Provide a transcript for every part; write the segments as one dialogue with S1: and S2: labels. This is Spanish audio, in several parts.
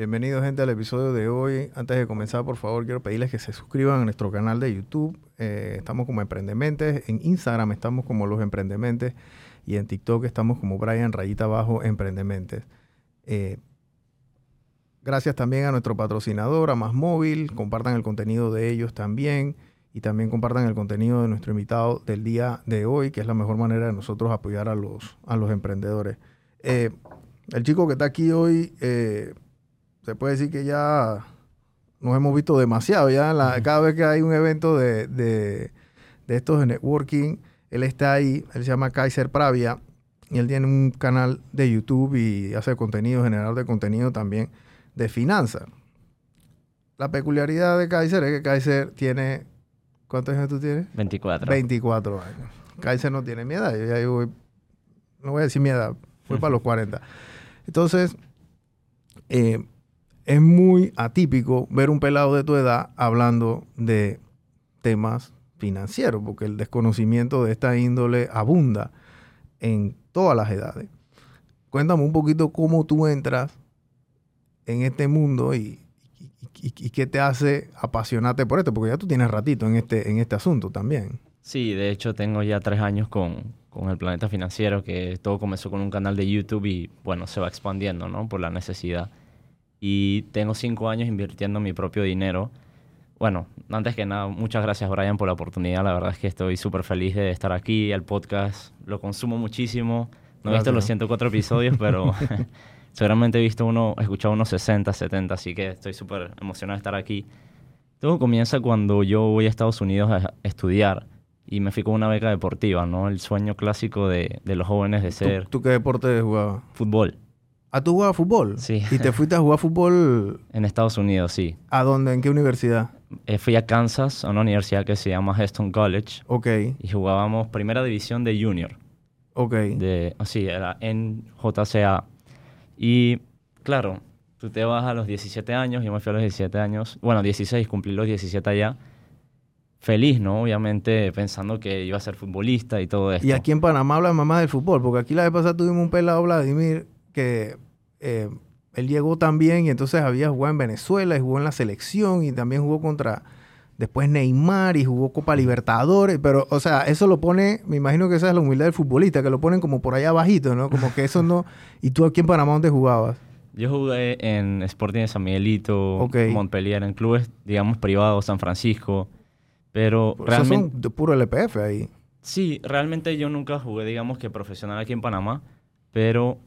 S1: Bienvenidos gente al episodio de hoy. Antes de comenzar, por favor, quiero pedirles que se suscriban a nuestro canal de YouTube. Eh, estamos como Emprendementes. En Instagram estamos como Los Emprendementes. Y en TikTok estamos como Brian Rayita Abajo Emprendementes. Eh, gracias también a nuestro patrocinador, a Más Móvil. Compartan el contenido de ellos también. Y también compartan el contenido de nuestro invitado del día de hoy, que es la mejor manera de nosotros apoyar a los, a los emprendedores. Eh, el chico que está aquí hoy se puede decir que ya nos hemos visto demasiado. Ya cada vez que hay un evento de, de, estos de networking, él está ahí, él se llama Kaiser Pravia y él tiene un canal de YouTube y hace contenido, generador de contenido también de finanzas. La peculiaridad de Kaiser es que Kaiser tiene, ¿cuántos años tú tienes?
S2: 24.
S1: 24 años. Kaiser no tiene mi edad, yo ya voy, no voy a decir mi edad, voy para los 40. Entonces, eh, es muy atípico ver un pelado de tu edad hablando de temas financieros, porque el desconocimiento de esta índole abunda en todas las edades. Cuéntame un poquito cómo tú entras en este mundo y, qué te hace apasionarte por esto, porque ya tú tienes ratito en este, en este asunto también.
S2: Sí, de hecho tengo ya tres años con, con el planeta financiero, que todo comenzó con un canal de YouTube y bueno, se va expandiendo, ¿no? Por la necesidad y tengo cinco años invirtiendo mi propio dinero. Bueno, antes que nada, muchas gracias Brian por la oportunidad. La verdad es que estoy súper feliz de estar aquí. El podcast lo consumo muchísimo. No he visto los 104 episodios, pero seguramente he visto uno, he escuchado unos 60, 70, así que estoy súper emocionado de estar aquí. Todo comienza cuando yo voy a Estados Unidos a estudiar y me fui con una beca deportiva, ¿no? El sueño clásico de, de los jóvenes de ser...
S1: ¿Tú, ¿Tú, qué deporte jugabas?
S2: Fútbol.
S1: ¿A tú jugabas fútbol?
S2: Sí.
S1: ¿Y te fuiste a jugar fútbol?
S2: En Estados Unidos, sí.
S1: ¿A dónde? ¿En qué universidad?
S2: Eh, fui a Kansas, a una universidad que se llama Heston College.
S1: Ok.
S2: Y jugábamos primera división de junior.
S1: Ok.
S2: De, oh, sí, era en JCA. Y claro, tú te vas a los 17 años, yo me fui a los 17 años, bueno, 16, cumplí los 17 allá. Feliz, ¿no? Obviamente pensando que iba a ser futbolista y todo esto.
S1: Y aquí en Panamá habla mamá del fútbol, porque aquí la vez pasada tuvimos un pelado, Vladimir, que eh, él llegó también y entonces había jugado en Venezuela y jugó en la selección y también jugó contra después Neymar y jugó Copa Libertadores, pero o sea, eso lo pone, me imagino que esa es la humildad del futbolista, que lo ponen como por allá abajito, ¿no? Como que eso no... ¿Y tú aquí en Panamá dónde jugabas?
S2: Yo jugué en Sporting de San Miguelito, Montpellier, en clubes, digamos, privados, San Francisco, pero realmente...
S1: Son de puro LPF ahí.
S2: Sí, realmente yo nunca jugué, digamos, que profesional aquí en Panamá, pero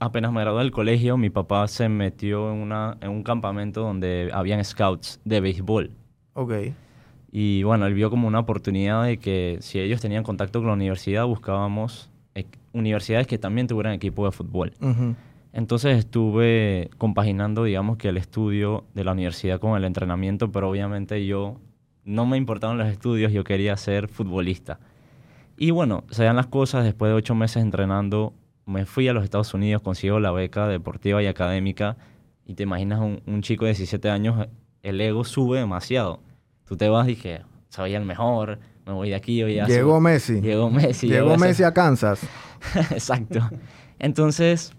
S2: apenas me gradué del colegio, mi papá se metió en, una, en un campamento donde habían scouts de béisbol.
S1: Ok.
S2: Y bueno, él vio como una oportunidad de que si ellos tenían contacto con la universidad, buscábamos eh, universidades que también tuvieran equipo de fútbol. Entonces estuve compaginando, digamos, que el estudio de la universidad con el entrenamiento, pero obviamente yo no me importaban los estudios, yo quería ser futbolista. Y bueno, se dan las cosas, después de ocho meses entrenando, me fui a los Estados Unidos, consigo la beca deportiva y académica, y te imaginas un, chico de 17 años, el ego sube demasiado. Tú te vas y dije, soy el mejor, me voy de aquí, voy a...
S1: Llegó Messi.
S2: Llegó Messi.
S1: Llegó Messi a Kansas.
S2: Exacto. Entonces,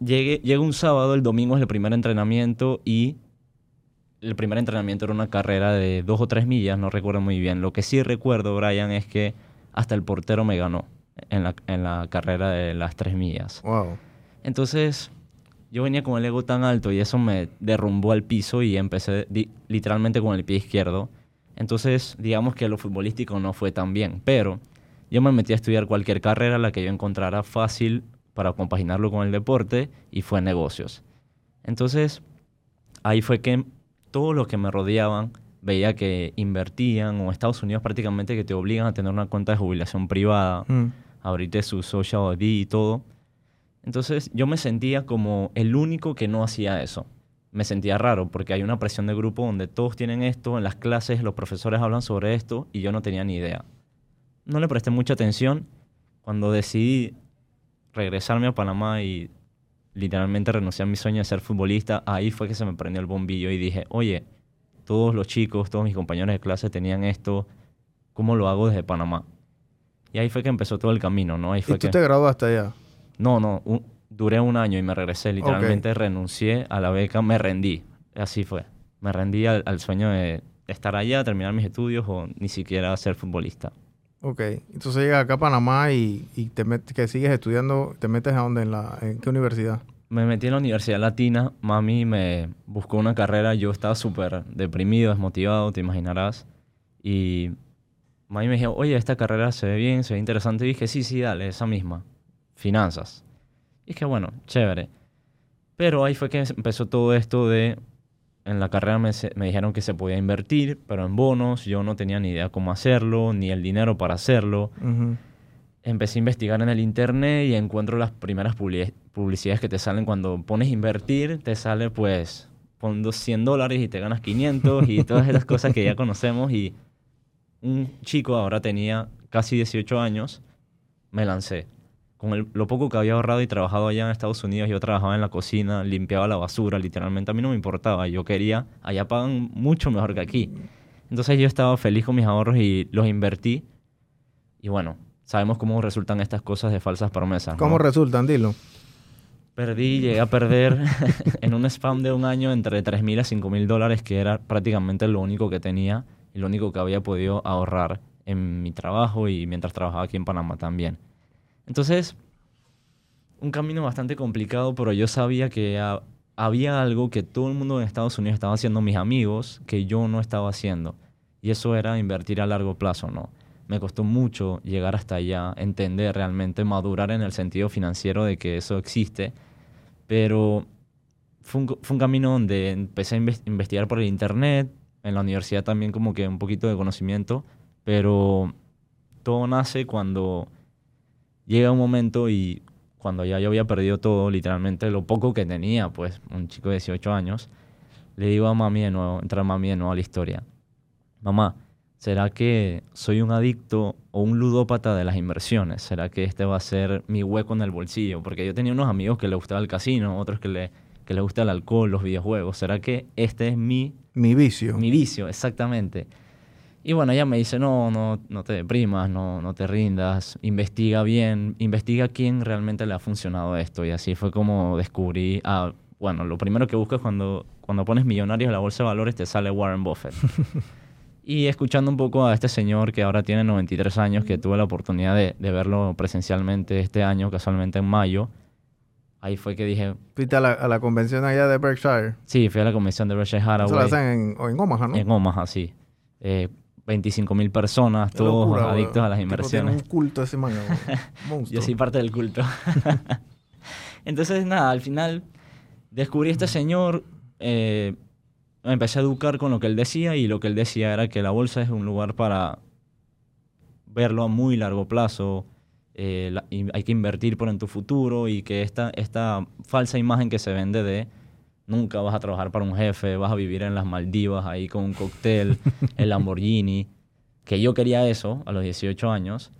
S2: llegué, llega un sábado, el domingo es el primer entrenamiento y el primer entrenamiento era una carrera de dos o tres millas, no recuerdo muy bien. Lo que sí recuerdo, Brian, es que hasta el portero me ganó en la, en la carrera de las tres millas.
S1: Wow.
S2: Entonces, yo venía con el ego tan alto y eso me derrumbó al piso y empecé literalmente con el pie izquierdo. Entonces, digamos que lo futbolístico no fue tan bien, pero yo me metí a estudiar cualquier carrera la que yo encontrara fácil para compaginarlo con el deporte y fue negocios. Entonces, ahí fue que todos los que me rodeaban veía que invertían o Estados Unidos prácticamente que te obligan a tener una cuenta de jubilación privada, mm. abrirte su social ID y todo. Entonces yo me sentía como el único que no hacía eso. Me sentía raro porque hay una presión de grupo donde todos tienen esto, en las clases los profesores hablan sobre esto y yo no tenía ni idea. No le presté mucha atención. Cuando decidí regresarme a Panamá y literalmente renunciar a mi sueño de ser futbolista, ahí fue que se me prendió el bombillo y dije, oye, todos los chicos, todos mis compañeros de clase tenían esto, ¿cómo lo hago desde Panamá? Y ahí fue que empezó todo el camino, ¿no? Ahí fue
S1: ¿Y tú te graduaste allá?
S2: No, no, duré un año y me regresé. Literalmente renuncié a la beca, me rendí. Así fue. Me rendí al, al sueño de estar allá, terminar mis estudios o ni siquiera ser futbolista.
S1: Ok, entonces llegas acá a Panamá y, y te met- que sigues estudiando, ¿te metes a dónde? ¿En, la, ¿En qué universidad?
S2: Me metí en la Universidad Latina, mami me buscó una carrera, yo estaba súper deprimido, desmotivado, te imaginarás. Y mami me dijo, oye, esta carrera se ve bien, se ve interesante. Y dije, sí, sí, dale, esa misma. Finanzas. Y dije, bueno, chévere. Pero ahí fue que empezó todo esto de, en la carrera me, dijeron que se podía invertir, pero en bonos, yo no tenía ni idea cómo hacerlo, ni el dinero para hacerlo.
S1: Ujú.
S2: Empecé a investigar en el internet y encuentro las primeras publi- publicidades que te salen cuando pones invertir, te sale pues pon dos 100 dólares y te ganas 500 y todas esas cosas que ya conocemos y un chico ahora tenía casi 18 años, me lancé. Con el- lo poco que había ahorrado y trabajado allá en Estados Unidos, yo trabajaba en la cocina, limpiaba la basura, literalmente a mí no me importaba, yo quería, allá pagan mucho mejor que aquí. Entonces yo estaba feliz con mis ahorros y los invertí y bueno, sabemos cómo resultan estas cosas de falsas promesas. ¿no?
S1: ¿Cómo resultan? Dilo.
S2: Perdí, llegué a perder en un spam de un año entre 3 mil a 5 mil dólares, que era prácticamente lo único que tenía y lo único que había podido ahorrar en mi trabajo y mientras trabajaba aquí en Panamá también. Entonces, un camino bastante complicado, pero yo sabía que ha- había algo que todo el mundo en Estados Unidos estaba haciendo, mis amigos, que yo no estaba haciendo. Y eso era invertir a largo plazo, ¿no? Me costó mucho llegar hasta allá, entender realmente, madurar en el sentido financiero de que eso existe. Pero fue un, camino donde empecé a inves- investigar por el internet, en la universidad también como que un poquito de conocimiento, pero todo nace cuando llega un momento y cuando ya yo había perdido todo, literalmente lo poco que tenía, pues un chico de 18 años, le digo a mami de nuevo, entra mami de nuevo a la historia. Mamá, ¿será que soy un adicto o un ludópata de las inversiones? ¿Será que este va a ser mi hueco en el bolsillo? Porque yo tenía unos amigos que les gustaba el casino, otros que le, que les gusta el alcohol, los videojuegos. ¿Será que este es mi
S1: Mi vicio.
S2: mi vicio, exactamente. Y bueno, ella me dice, no, no, no te deprimas, no, no te rindas, investiga bien, investiga quién realmente le ha funcionado esto. Y así fue como descubrí, ah, bueno, lo primero que buscas cuando, cuando pones millonarios en la bolsa de valores te sale Warren Buffett. y escuchando un poco a este señor que ahora tiene 93 años, que tuve la oportunidad de, de verlo presencialmente este año, casualmente en mayo, ahí fue que dije,
S1: Fuiste a la, a la convención allá de Berkshire.
S2: sí, fui a la convención de Berkshire Hathaway.
S1: hacen en, en Omaha, ¿no?
S2: En Omaha, sí. Eh, 25 mil personas,
S1: Qué
S2: todos
S1: locura,
S2: adictos
S1: weón.
S2: a las
S1: tiene
S2: inversiones.
S1: un culto ese man, weón. Monstruo.
S2: Yo soy parte del culto. Entonces, nada, al final descubrí a este señor, eh, me empecé a educar con lo que él decía y lo que él decía era que la bolsa es un lugar para verlo a muy largo plazo, eh, la- y hay que invertir por en tu futuro y que esta, esta falsa imagen que se vende de nunca vas a trabajar para un jefe, vas a vivir en las Maldivas ahí con un cóctel, el Lamborghini, que yo quería eso a los 18 años,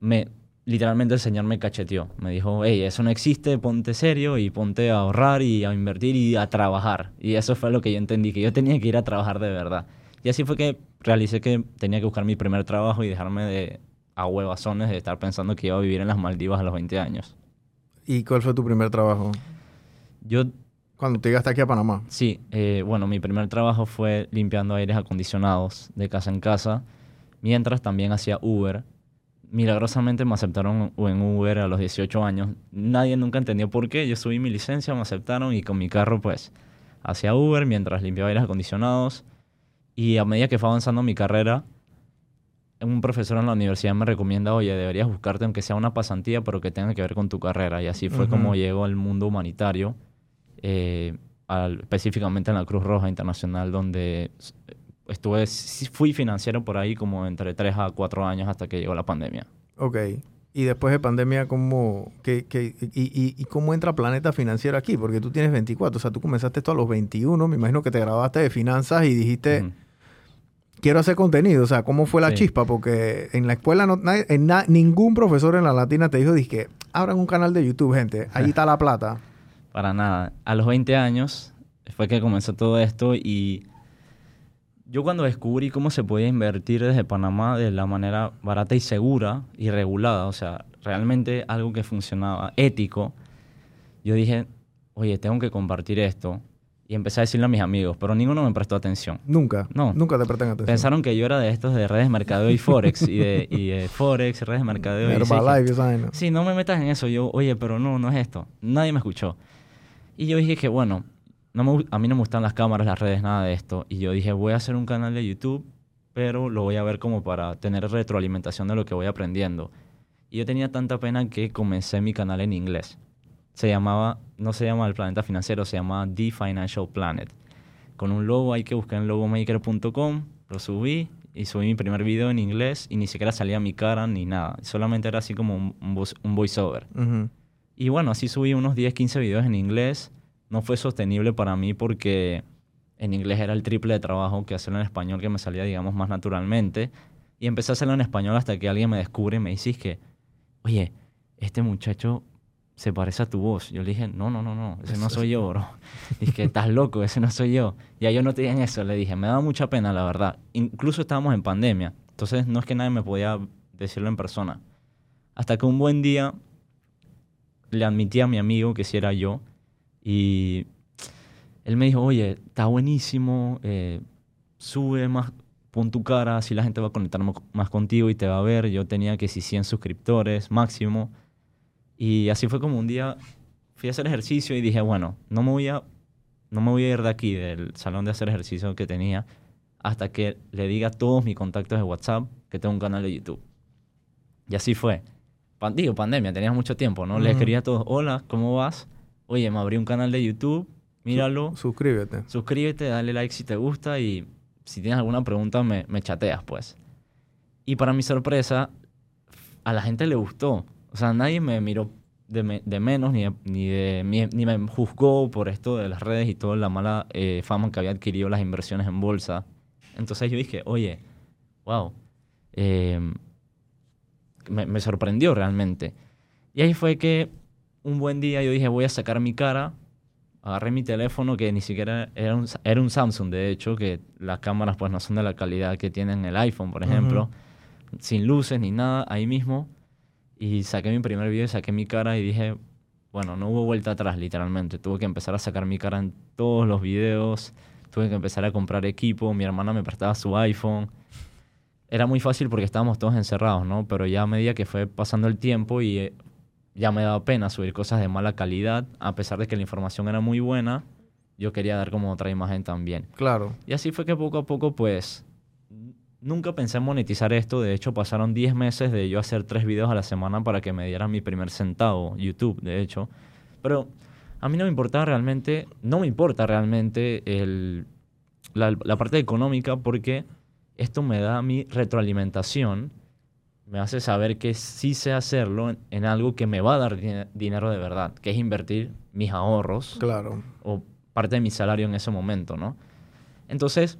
S2: me literalmente el señor me cacheteó. Me dijo, hey, eso no existe, ponte serio y ponte a ahorrar y a invertir y a trabajar. Y eso fue lo que yo entendí, que yo tenía que ir a trabajar de verdad. Y así fue que realicé que tenía que buscar mi primer trabajo y dejarme de a huevazones de estar pensando que iba a vivir en las Maldivas a los 20 años.
S1: ¿Y cuál fue tu primer trabajo?
S2: Yo,
S1: Cuando te llegaste aquí a Panamá.
S2: sí, eh, bueno, mi primer trabajo fue limpiando aires acondicionados de casa en casa, mientras también hacía Uber. Milagrosamente me aceptaron en Uber a los 18 años. Nadie nunca entendió por qué. Yo subí mi licencia, me aceptaron y con mi carro pues hacía Uber mientras limpiaba aires acondicionados. Y a medida que fue avanzando mi carrera, un profesor en la universidad me recomienda, oye, deberías buscarte aunque sea una pasantía, pero que tenga que ver con tu carrera. Y así fue como llego al mundo humanitario, eh, al- específicamente en la Cruz Roja Internacional, donde estuve, fui financiero por ahí como entre 3 a 4 años hasta que llegó la pandemia.
S1: Ok. Y después de pandemia, ¿cómo, qué- qué- y, y- y cómo entra Planeta Financiero aquí? Porque tú tienes 24, o sea, tú comenzaste esto a los 21, me imagino que te graduaste de finanzas y dijiste, quiero hacer contenido, o sea, ¿cómo fue la
S2: Sí.
S1: chispa? Porque en la escuela no, nadie- en na- ningún profesor en la latina te dijo, que abran un canal de YouTube, gente, ahí está la plata.
S2: Para nada. A los 20 años fue que comenzó todo esto y yo cuando descubrí cómo se podía invertir desde Panamá de la manera barata y segura y regulada, o sea, realmente algo que funcionaba, ético, yo dije, oye, tengo que compartir esto. Y empecé a decirle a mis amigos, pero ninguno me prestó atención.
S1: Nunca.
S2: No.
S1: Nunca te prestan atención.
S2: Pensaron que yo era de estos de redes de mercadeo y Forex, y de, y de Forex, redes de mercadeo. y
S1: Herbalife, vaina.
S2: Sí, no me metas en eso. Yo, oye, pero no, no es esto. Nadie me escuchó. Y yo dije que, bueno, no me, a mí no me gustan las cámaras, las redes, nada de esto. Y yo dije, voy a hacer un canal de YouTube, pero lo voy a ver como para tener retroalimentación de lo que voy aprendiendo. Y yo tenía tanta pena que comencé mi canal en inglés. Se llamaba, no se llama El Planeta Financiero, se llama The Financial Planet. Con un logo, hay que buscar en logomaker.com, lo subí y subí mi primer video en inglés y ni siquiera salía mi cara ni nada. Solamente era así como un, un voice- un voiceover.
S1: Ujú.
S2: Y bueno, así subí unos 10, 15 videos en inglés. No fue sostenible para mí porque en inglés era el triple de trabajo que hacerlo en español, que me salía, digamos, más naturalmente. Y empecé a hacerlo en español hasta que alguien me descubre y me dice que, oye, este muchacho se parece a tu voz. Yo le dije, no, no, no, no, ese no soy yo, bro. Dije, que estás loco, ese no soy yo. Ya yo no te en eso, le dije, me daba mucha pena, la verdad. Incluso estábamos en pandemia, entonces no es que nadie me podía decirlo en persona. Hasta que un buen día le admití a mi amigo que si era yo y él me dijo, oye, está buenísimo, eh, sube más, pon tu cara, así la gente va a conectar más contigo y te va a ver. Yo tenía que si 100 suscriptores máximo. Y así fue como un día fui a hacer ejercicio y dije, bueno, no me voy a, no me voy a ir de aquí, del salón de hacer ejercicio que tenía, hasta que le diga a todos mis contactos de WhatsApp que tengo un canal de YouTube. Y así fue. Digo, pandemia, tenías mucho tiempo, ¿no? Le
S1: Ujú.
S2: escribía a todos, hola, ¿cómo vas? Oye, me abrí un canal de YouTube, míralo,
S1: Suscríbete.
S2: suscríbete, dale like si te gusta y si tienes alguna pregunta me, me chateas, pues. Y para mi sorpresa, a la gente le gustó. O sea, nadie me miró de, me- de menos ni, de- ni, de- ni, ni me juzgó por esto de las redes y toda la mala eh, fama que había adquirido las inversiones en bolsa. Entonces yo dije, oye, wow, eh, me, me sorprendió realmente. Y ahí fue que un buen día yo dije, voy a sacar mi cara. Agarré mi teléfono, que ni siquiera era un, era un Samsung, de hecho, que las cámaras pues no son de la calidad que tienen el iPhone, por ejemplo. Sin luces ni nada, ahí mismo. Y saqué mi primer video, saqué mi cara y dije, bueno, no hubo vuelta atrás, literalmente. Tuve que empezar a sacar mi cara en todos los videos. Tuve que empezar a comprar equipo. Mi hermana me prestaba su iPhone era muy fácil porque estábamos todos encerrados, ¿no? Pero ya a medida que fue pasando el tiempo y eh, ya me daba pena subir cosas de mala calidad, a pesar de que la información era muy buena, yo quería dar como otra imagen también.
S1: Claro.
S2: Y así fue que poco a poco, pues, nunca pensé en monetizar esto. De hecho, pasaron 10 meses de yo hacer tres videos a la semana para que me dieran mi primer centavo, YouTube, de hecho. Pero a mí no me importaba realmente, no me importa realmente el, la, la parte económica porque esto me da mi retroalimentación, me hace saber que sí sé hacerlo en, en algo que me va a dar dine- dinero de verdad, que es invertir mis ahorros
S1: Claro.
S2: o parte de mi salario en ese momento, ¿no? Entonces,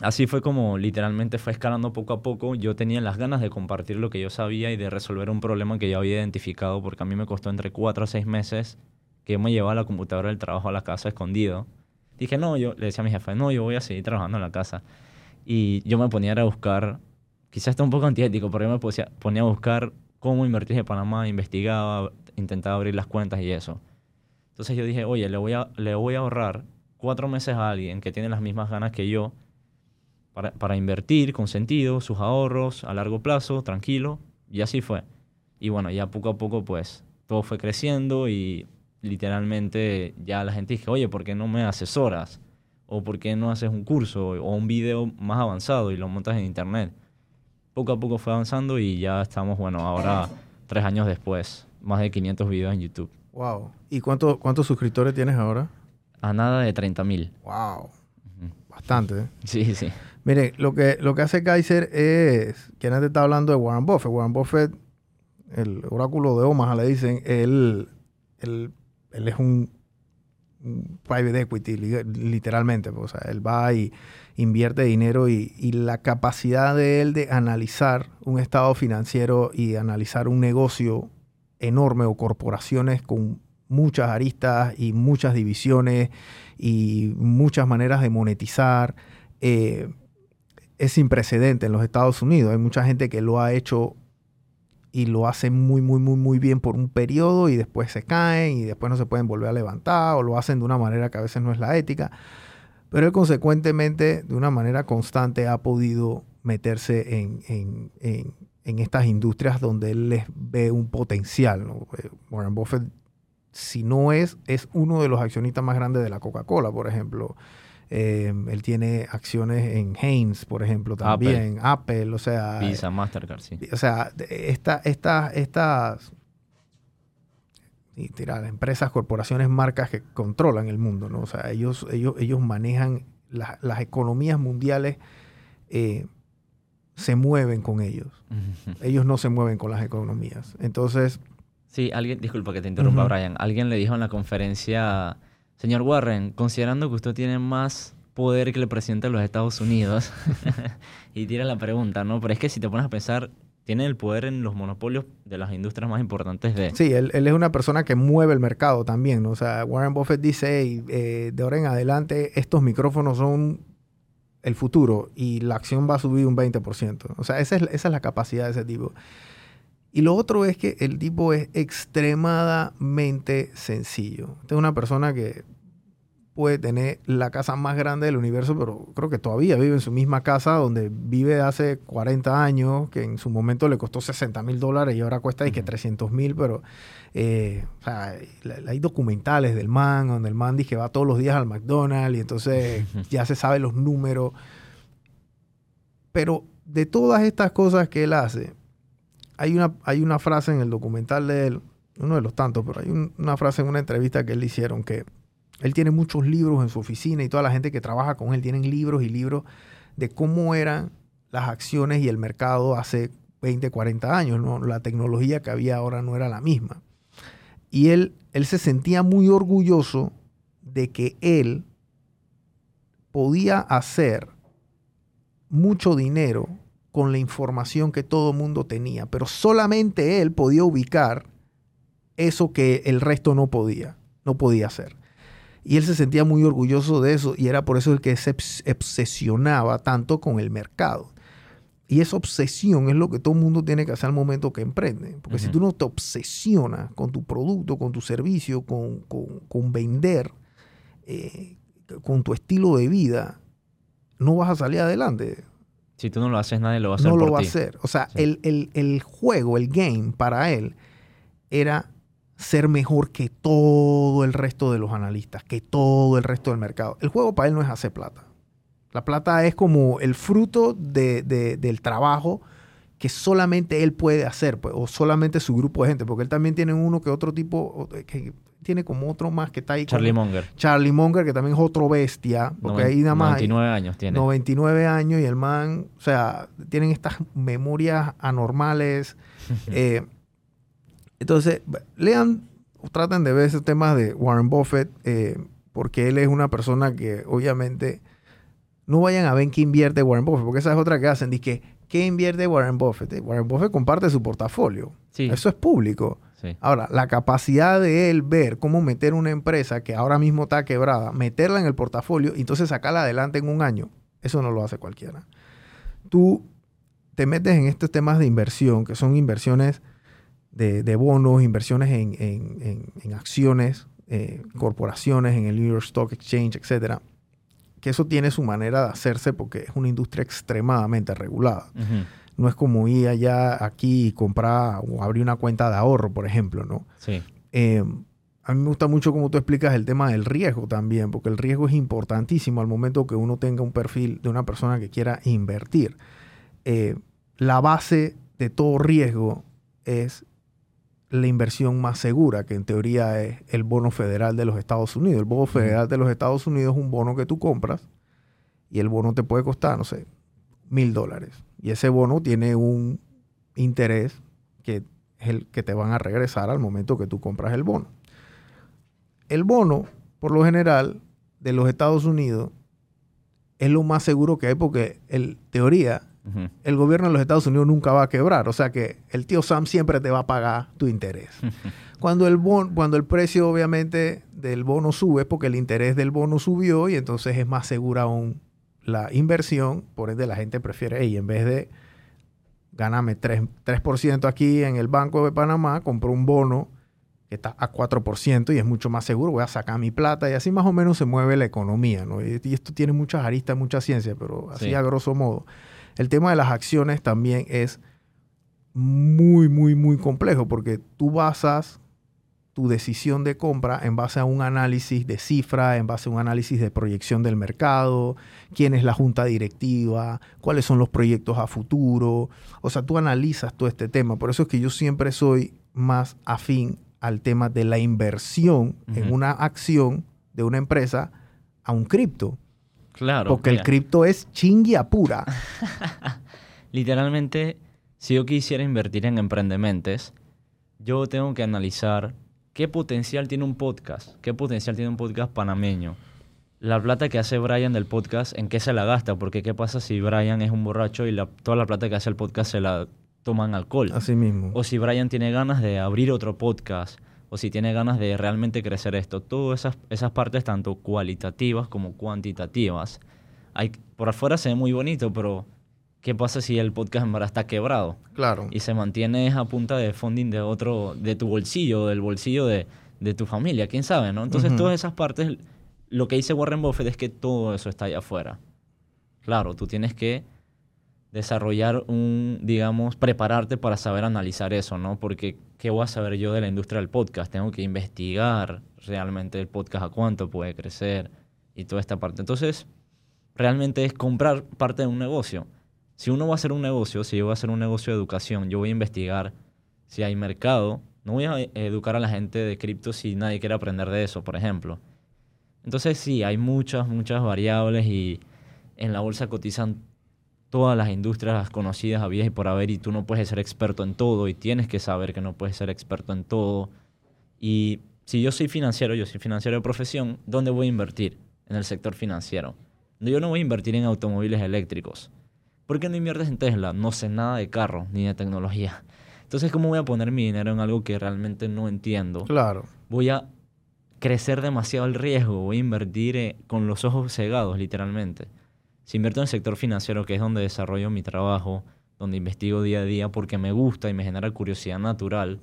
S2: así fue como literalmente fue escalando poco a poco. Yo tenía las ganas de compartir lo que yo sabía y de resolver un problema que yo había identificado, porque a mí me costó entre cuatro a seis meses que me llevaba la computadora del trabajo a la casa escondido. Dije, no, yo le decía a mi jefe, no, yo voy a seguir trabajando en la casa. Y yo me ponía a buscar, quizás está un poco antiético, yo me ponía a buscar cómo invertir en Panamá, investigaba, intentaba abrir las cuentas y eso. Entonces yo dije, oye, le voy a, le voy a ahorrar cuatro meses a alguien que tiene las mismas ganas que yo para, para invertir con sentido, sus ahorros a largo plazo, tranquilo. Y así fue. Y bueno, ya poco a poco pues todo fue creciendo y literalmente ya la gente dije, oye, ¿por qué no me asesoras? ¿O por qué no haces un curso o un video más avanzado y lo montas en internet? Poco a poco fue avanzando y ya estamos, bueno, ahora tres años después, más de 500 videos en YouTube.
S1: Wow. ¿Y cuánto- cuántos suscriptores tienes ahora?
S2: A nada de 30 mil.
S1: Wow. Bastante. ¿eh?
S2: Sí, sí.
S1: Mire, lo que, lo que hace Kaiser es, que antes está hablando de Warren Buffett. Warren Buffett, el oráculo de Omaha, le dicen, él, él, él es un private equity, li- literalmente. O sea, él va y invierte dinero y, y la capacidad de él de analizar un estado financiero y analizar un negocio enorme o corporaciones con muchas aristas y muchas divisiones y muchas maneras de monetizar. eh, es sin precedente en los Estados Unidos. Hay mucha gente que lo ha hecho y lo hacen muy, muy, muy, muy bien por un periodo y después se caen y después no se pueden volver a levantar o lo hacen de una manera que a veces no es la ética. Pero él consecuentemente, de una manera constante, ha podido meterse en, estas industrias donde él les ve un potencial. Eh, Warren Buffett, si no es, es uno de los accionistas más grandes de la Coca-Cola, por ejemplo. Em, él tiene acciones en Heinz, por ejemplo, también. Apple, o sea.
S2: Visa, Mastercard, sí.
S1: O sea, esta, esta, estas y tirar, empresas, corporaciones, marcas que controlan el mundo, ¿no? O sea, ellos, ellos, ellos manejan las economías mundiales, eh, se mueven con ellos. ellos no se mueven con las economías. Entonces.
S2: Sí, alguien, disculpa que te interrumpa, Brian. Alguien le dijo en la conferencia Señor Warren, considerando que usted tiene más poder que el presidente de los Estados Unidos, y tira la pregunta, ¿no? Pero es que si te pones a pensar, tiene el poder en los monopolios de las industrias más importantes de...
S1: Sí, él, es una persona que mueve el mercado también, ¿no? O sea, Warren Buffett dice, eh, de ahora en adelante estos micrófonos son el futuro y la acción va a subir un 20%. O sea, esa es, esa es la capacidad de ese tipo. Y lo otro es que el tipo es extremadamente sencillo. Esta es una persona que puede tener la casa más grande del universo, pero creo que todavía vive en su misma casa donde vive hace 40 años, que en su momento le costó 60 mil dólares y ahora cuesta y que 300 mil, pero eh, o sea, hay documentales del man, donde el man dice que va todos los días al McDonald's y entonces ya se sabe los números. Pero de todas estas cosas que él hace, hay una, hay una frase en el documental de él, uno de los tantos, pero hay una frase en una entrevista que él le hicieron que él tiene muchos libros en su oficina y toda la gente que trabaja con él tienen libros y libros de cómo eran las acciones y el mercado hace 20, 40 años. ¿no? La tecnología que había ahora no era la misma. Y él, él se sentía muy orgulloso de que él podía hacer mucho dinero con la información que todo mundo tenía, pero solamente él podía ubicar eso que el resto no podía, no podía hacer. Y él se sentía muy orgulloso de eso y era por eso el que se obsesionaba tanto con el mercado. Y esa obsesión es lo que todo el mundo tiene que hacer al momento que emprende. Porque si tú no te obsesionas con tu producto, con tu servicio, con, vender, eh, con tu estilo de vida, no vas a salir adelante.
S2: Si tú no lo haces, nadie lo va a hacer.
S1: No lo va a hacer. O sea, el, juego, el game para él era ser mejor que todo el resto de los analistas, que todo el resto del mercado. El juego para él no es hacer plata. La plata es como el fruto del trabajo que solamente él puede hacer, pues, o solamente su grupo de gente, porque él también tiene uno que otro tipo, que tiene como otro más que está ahí.
S2: Charlie Munger.
S1: Charlie Munger, que también es otro bestia. Porque ahí nada más.
S2: 99 años tiene.
S1: 99 años y el man, o sea, tienen estas memorias anormales. Eh, entonces, lean, traten de ver esos temas de Warren Buffett, eh, porque él es una persona que obviamente no vayan a ver qué invierte Warren Buffett, porque esa es otra que hacen. Dice que, ¿qué invierte Warren Buffett? Warren Buffett comparte su portafolio. Eso es público. Ahora, la capacidad de él ver cómo meter una empresa que ahora mismo está quebrada, meterla en el portafolio y entonces sacarla adelante en un año, eso no lo hace cualquiera. Tú te metes en estos temas de inversión, que son inversiones de, bonos, inversiones en, acciones, eh, corporaciones, en el New York Stock Exchange, etcétera, que eso tiene su manera de hacerse porque es una industria extremadamente regulada. No es como ir allá aquí y comprar o abrir una cuenta de ahorro, por ejemplo, ¿no?
S2: Sí.
S1: Em, a mí me gusta mucho cómo tú explicas el tema del riesgo también, porque el riesgo es importantísimo al momento que uno tenga un perfil de una persona que quiera invertir. Eh, la base de todo riesgo es la inversión más segura, que en teoría es el bono federal de los Estados Unidos. El bono federal de los Estados Unidos es un bono que tú compras y el bono te puede costar, no sé, mil dólares. Y ese bono tiene un interés que es el que te van a regresar al momento que tú compras el bono. El bono, por lo general, de los Estados Unidos es lo más seguro que hay porque en teoría el gobierno de los Estados Unidos nunca va a quebrar. O sea que el tío Sam siempre te va a pagar tu interés. cuando, el cuando el precio obviamente del bono sube, porque el interés del bono subió y entonces es más segura aún la inversión, por ende la gente prefiere, y en vez de gáname 3%, 3 aquí en el Banco de Panamá, compro un bono que está a 4% y es mucho más seguro, voy a sacar mi plata y así más o menos se mueve la economía, ¿no? Y, esto tiene muchas aristas, mucha ciencia, pero así a grosso modo. El tema de las acciones también es muy, muy, muy complejo porque tú basas tu decisión de compra en base a un análisis de cifra, en base a un análisis de proyección del mercado, quién es la junta directiva, cuáles son los proyectos a futuro. O sea, tú analizas todo este tema. Por eso es que yo siempre soy más afín al tema de la inversión en una acción de una empresa a un cripto.
S2: Claro.
S1: Porque el cripto es chinguia pura.
S2: Literalmente, si yo quisiera invertir en emprendementes, yo tengo que analizar qué potencial tiene un podcast, qué potencial tiene un podcast panameño. La plata que hace Brian del podcast, ¿en qué se la gasta? Porque qué pasa si Brian es un borracho y toda la plata que hace el podcast se la toman alcohol.
S1: Así mismo.
S2: O si Brian tiene ganas de abrir otro podcast, o si tiene ganas de realmente crecer esto. Todas esas, esas partes, tanto cualitativas como cuantitativas. Hay, por afuera se ve muy bonito, pero ¿qué pasa si el podcast en verdad está quebrado?
S1: Claro.
S2: Y se mantiene a punta de funding de otro, de tu bolsillo, del bolsillo de, de tu familia, quién sabe, ¿no? Entonces, todas esas partes, lo que dice Warren Buffett es que todo eso está allá afuera. Claro, tú tienes que desarrollar un, digamos, prepararte para saber analizar eso, ¿no? Porque, ¿qué voy a saber yo de la industria del podcast? Tengo que investigar realmente el podcast a cuánto puede crecer y toda esta parte. Entonces, realmente es comprar parte de un negocio. Si uno va a hacer un negocio, si yo voy a hacer un negocio de educación, yo voy a investigar si hay mercado. No voy a educar a la gente de cripto si nadie quiere aprender de eso, por ejemplo. Entonces, sí, hay muchas, muchas variables y en la bolsa cotizan todas las industrias conocidas, habías y por haber, y tú no puedes ser experto en todo, y tienes que saber que no puedes ser experto en todo. Y si yo soy financiero, yo soy financiero de profesión, ¿dónde voy a invertir? En el sector financiero. Yo no voy a invertir en automóviles eléctricos. ¿Por qué no inviertes en Tesla? No sé nada de carro ni de tecnología. Entonces, ¿cómo voy a poner mi dinero en algo que realmente no entiendo?
S1: Claro.
S2: Voy a crecer demasiado el riesgo, voy a invertir eh, con los ojos cegados, literalmente. Si invierto en el sector financiero, que es donde desarrollo mi trabajo, donde investigo día a día porque me gusta y me genera curiosidad natural,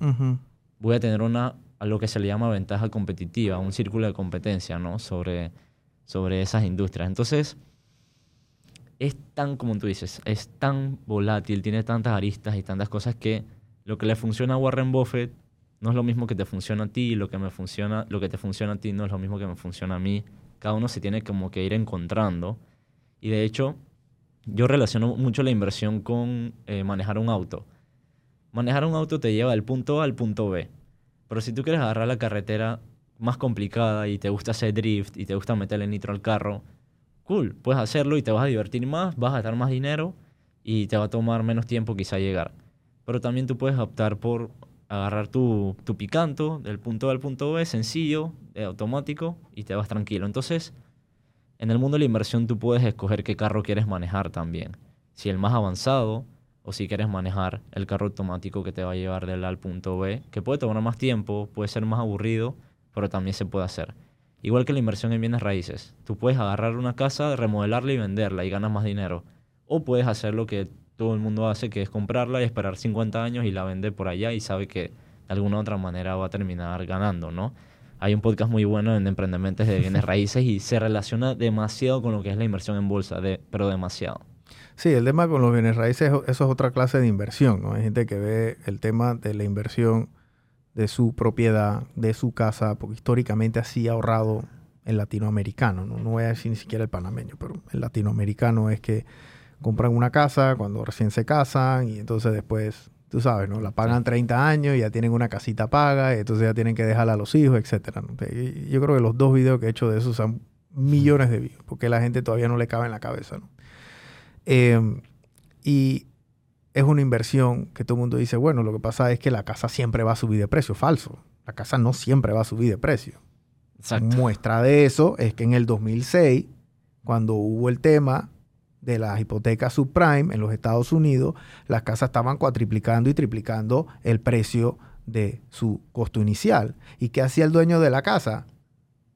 S2: voy a tener una, a lo que se le llama ventaja competitiva, un círculo de competencia, ¿no? Sobre, sobre esas industrias. Entonces, es tan, como tú dices, es tan volátil, tiene tantas aristas y tantas cosas que lo que le funciona a Warren Buffett no es lo mismo que te funciona a ti, lo que me funciona, lo que te funciona a ti no es lo mismo que me funciona a mí. Cada uno se tiene como que ir encontrando y de hecho, yo relaciono mucho la inversión con eh, manejar un auto. Manejar un auto te lleva del punto A al punto B. Pero si tú quieres agarrar la carretera más complicada y te gusta hacer drift y te gusta meterle nitro al carro, cool, puedes hacerlo y te vas a divertir más, vas a gastar más dinero y te va a tomar menos tiempo quizá llegar. Pero también tú puedes optar por agarrar tu, tu picanto del punto A al punto B, sencillo, automático, y te vas tranquilo. Entonces, en el mundo de la inversión tú puedes escoger qué carro quieres manejar también. Si el más avanzado o si quieres manejar el carro automático que te va a llevar del A al punto B, que puede tomar más tiempo, puede ser más aburrido, pero también se puede hacer. Igual que la inversión en bienes raíces. Tú puedes agarrar una casa, remodelarla y venderla y ganas más dinero. O puedes hacer lo que todo el mundo hace, que es comprarla y esperar 50 años y la vender por allá y sabe que de alguna u otra manera va a terminar ganando, ¿no? Hay un podcast muy bueno en emprendimientos de bienes raíces y se relaciona demasiado con lo que es la inversión en bolsa, de, pero demasiado.
S1: Sí, el tema con los bienes raíces, eso es otra clase de inversión, ¿no? Hay gente que ve el tema de la inversión de su propiedad, de su casa, porque históricamente así ha ahorrado el latinoamericano, ¿no? no voy a decir ni siquiera el panameño, pero el latinoamericano es que compran una casa cuando recién se casan y entonces después tú sabes, ¿no? La pagan 30 años y ya tienen una casita paga, y entonces ya tienen que dejarla a los hijos, etcétera. Yo creo que los dos videos que he hecho de eso son millones de views, porque la gente todavía no le cabe en la cabeza, ¿no? Em, y es una inversión que todo el mundo dice, bueno, lo que pasa es que la casa siempre va a subir de precio. Falso. La casa no siempre va a subir de precio.
S2: Exacto.
S1: Muestra de eso es que en el 2006, cuando hubo el tema de las hipotecas subprime en los Estados Unidos, las casas estaban cuatriplicando y triplicando el precio de su costo inicial. ¿Y qué hacía el dueño de la casa?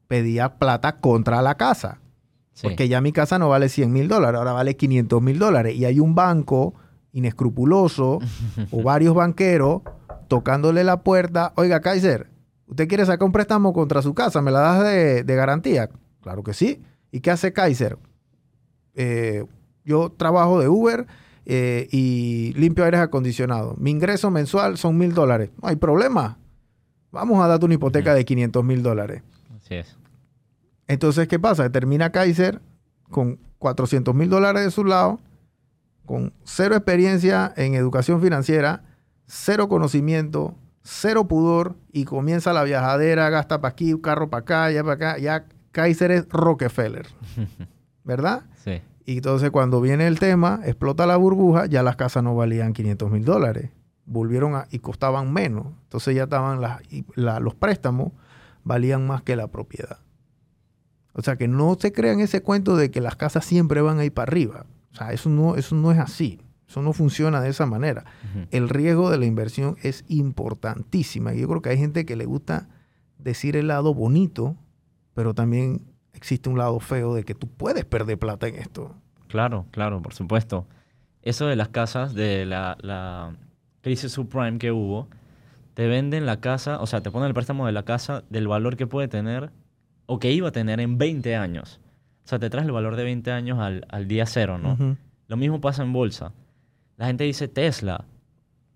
S1: Pedía plata contra la casa. Porque ya mi casa no vale 100 mil dólares, ahora vale 500 mil dólares. Y hay un banco inescrupuloso o varios banqueros tocándole la puerta. Oiga, Kaiser, ¿usted quiere sacar un préstamo contra su casa? ¿Me la das de, de garantía? Claro que sí. ¿Y qué hace Kaiser? Eh, yo trabajo de Uber eh, y limpio aires acondicionados. Mi ingreso mensual son mil dólares. No hay problema. Vamos a darte una hipoteca de 500 mil dólares.
S2: Así es.
S1: Entonces, ¿qué pasa? Termina Kaiser con 400 mil dólares de su lado, con cero experiencia en educación financiera, cero conocimiento, cero pudor y comienza la viajadera, gasta para aquí, carro para acá, ya para acá. Ya Kaiser es Rockefeller, ¿verdad?
S2: Sí.
S1: Y entonces cuando viene el tema, explota la burbuja, ya las casas no valían 500 mil dólares. Volvieron a, y costaban menos. Entonces ya estaban las, la- los préstamos valían más que la propiedad. O sea que no se crean ese cuento de que las casas siempre van a ir para arriba. O sea, eso no, eso no es así. Eso no funciona de esa manera. El riesgo de la inversión es importantísima. Y yo creo que hay gente que le gusta decir el lado bonito, pero también existe un lado feo de que tú puedes perder plata en esto.
S2: Claro, claro, por supuesto. Eso de las casas, de la, la crisis subprime que hubo, te venden la casa, o sea, te ponen el préstamo de la casa del valor que puede tener o que iba a tener en 20 años. O sea, te traes el valor de 20 años al, al día cero, ¿no? Lo mismo pasa en bolsa. La gente dice Tesla.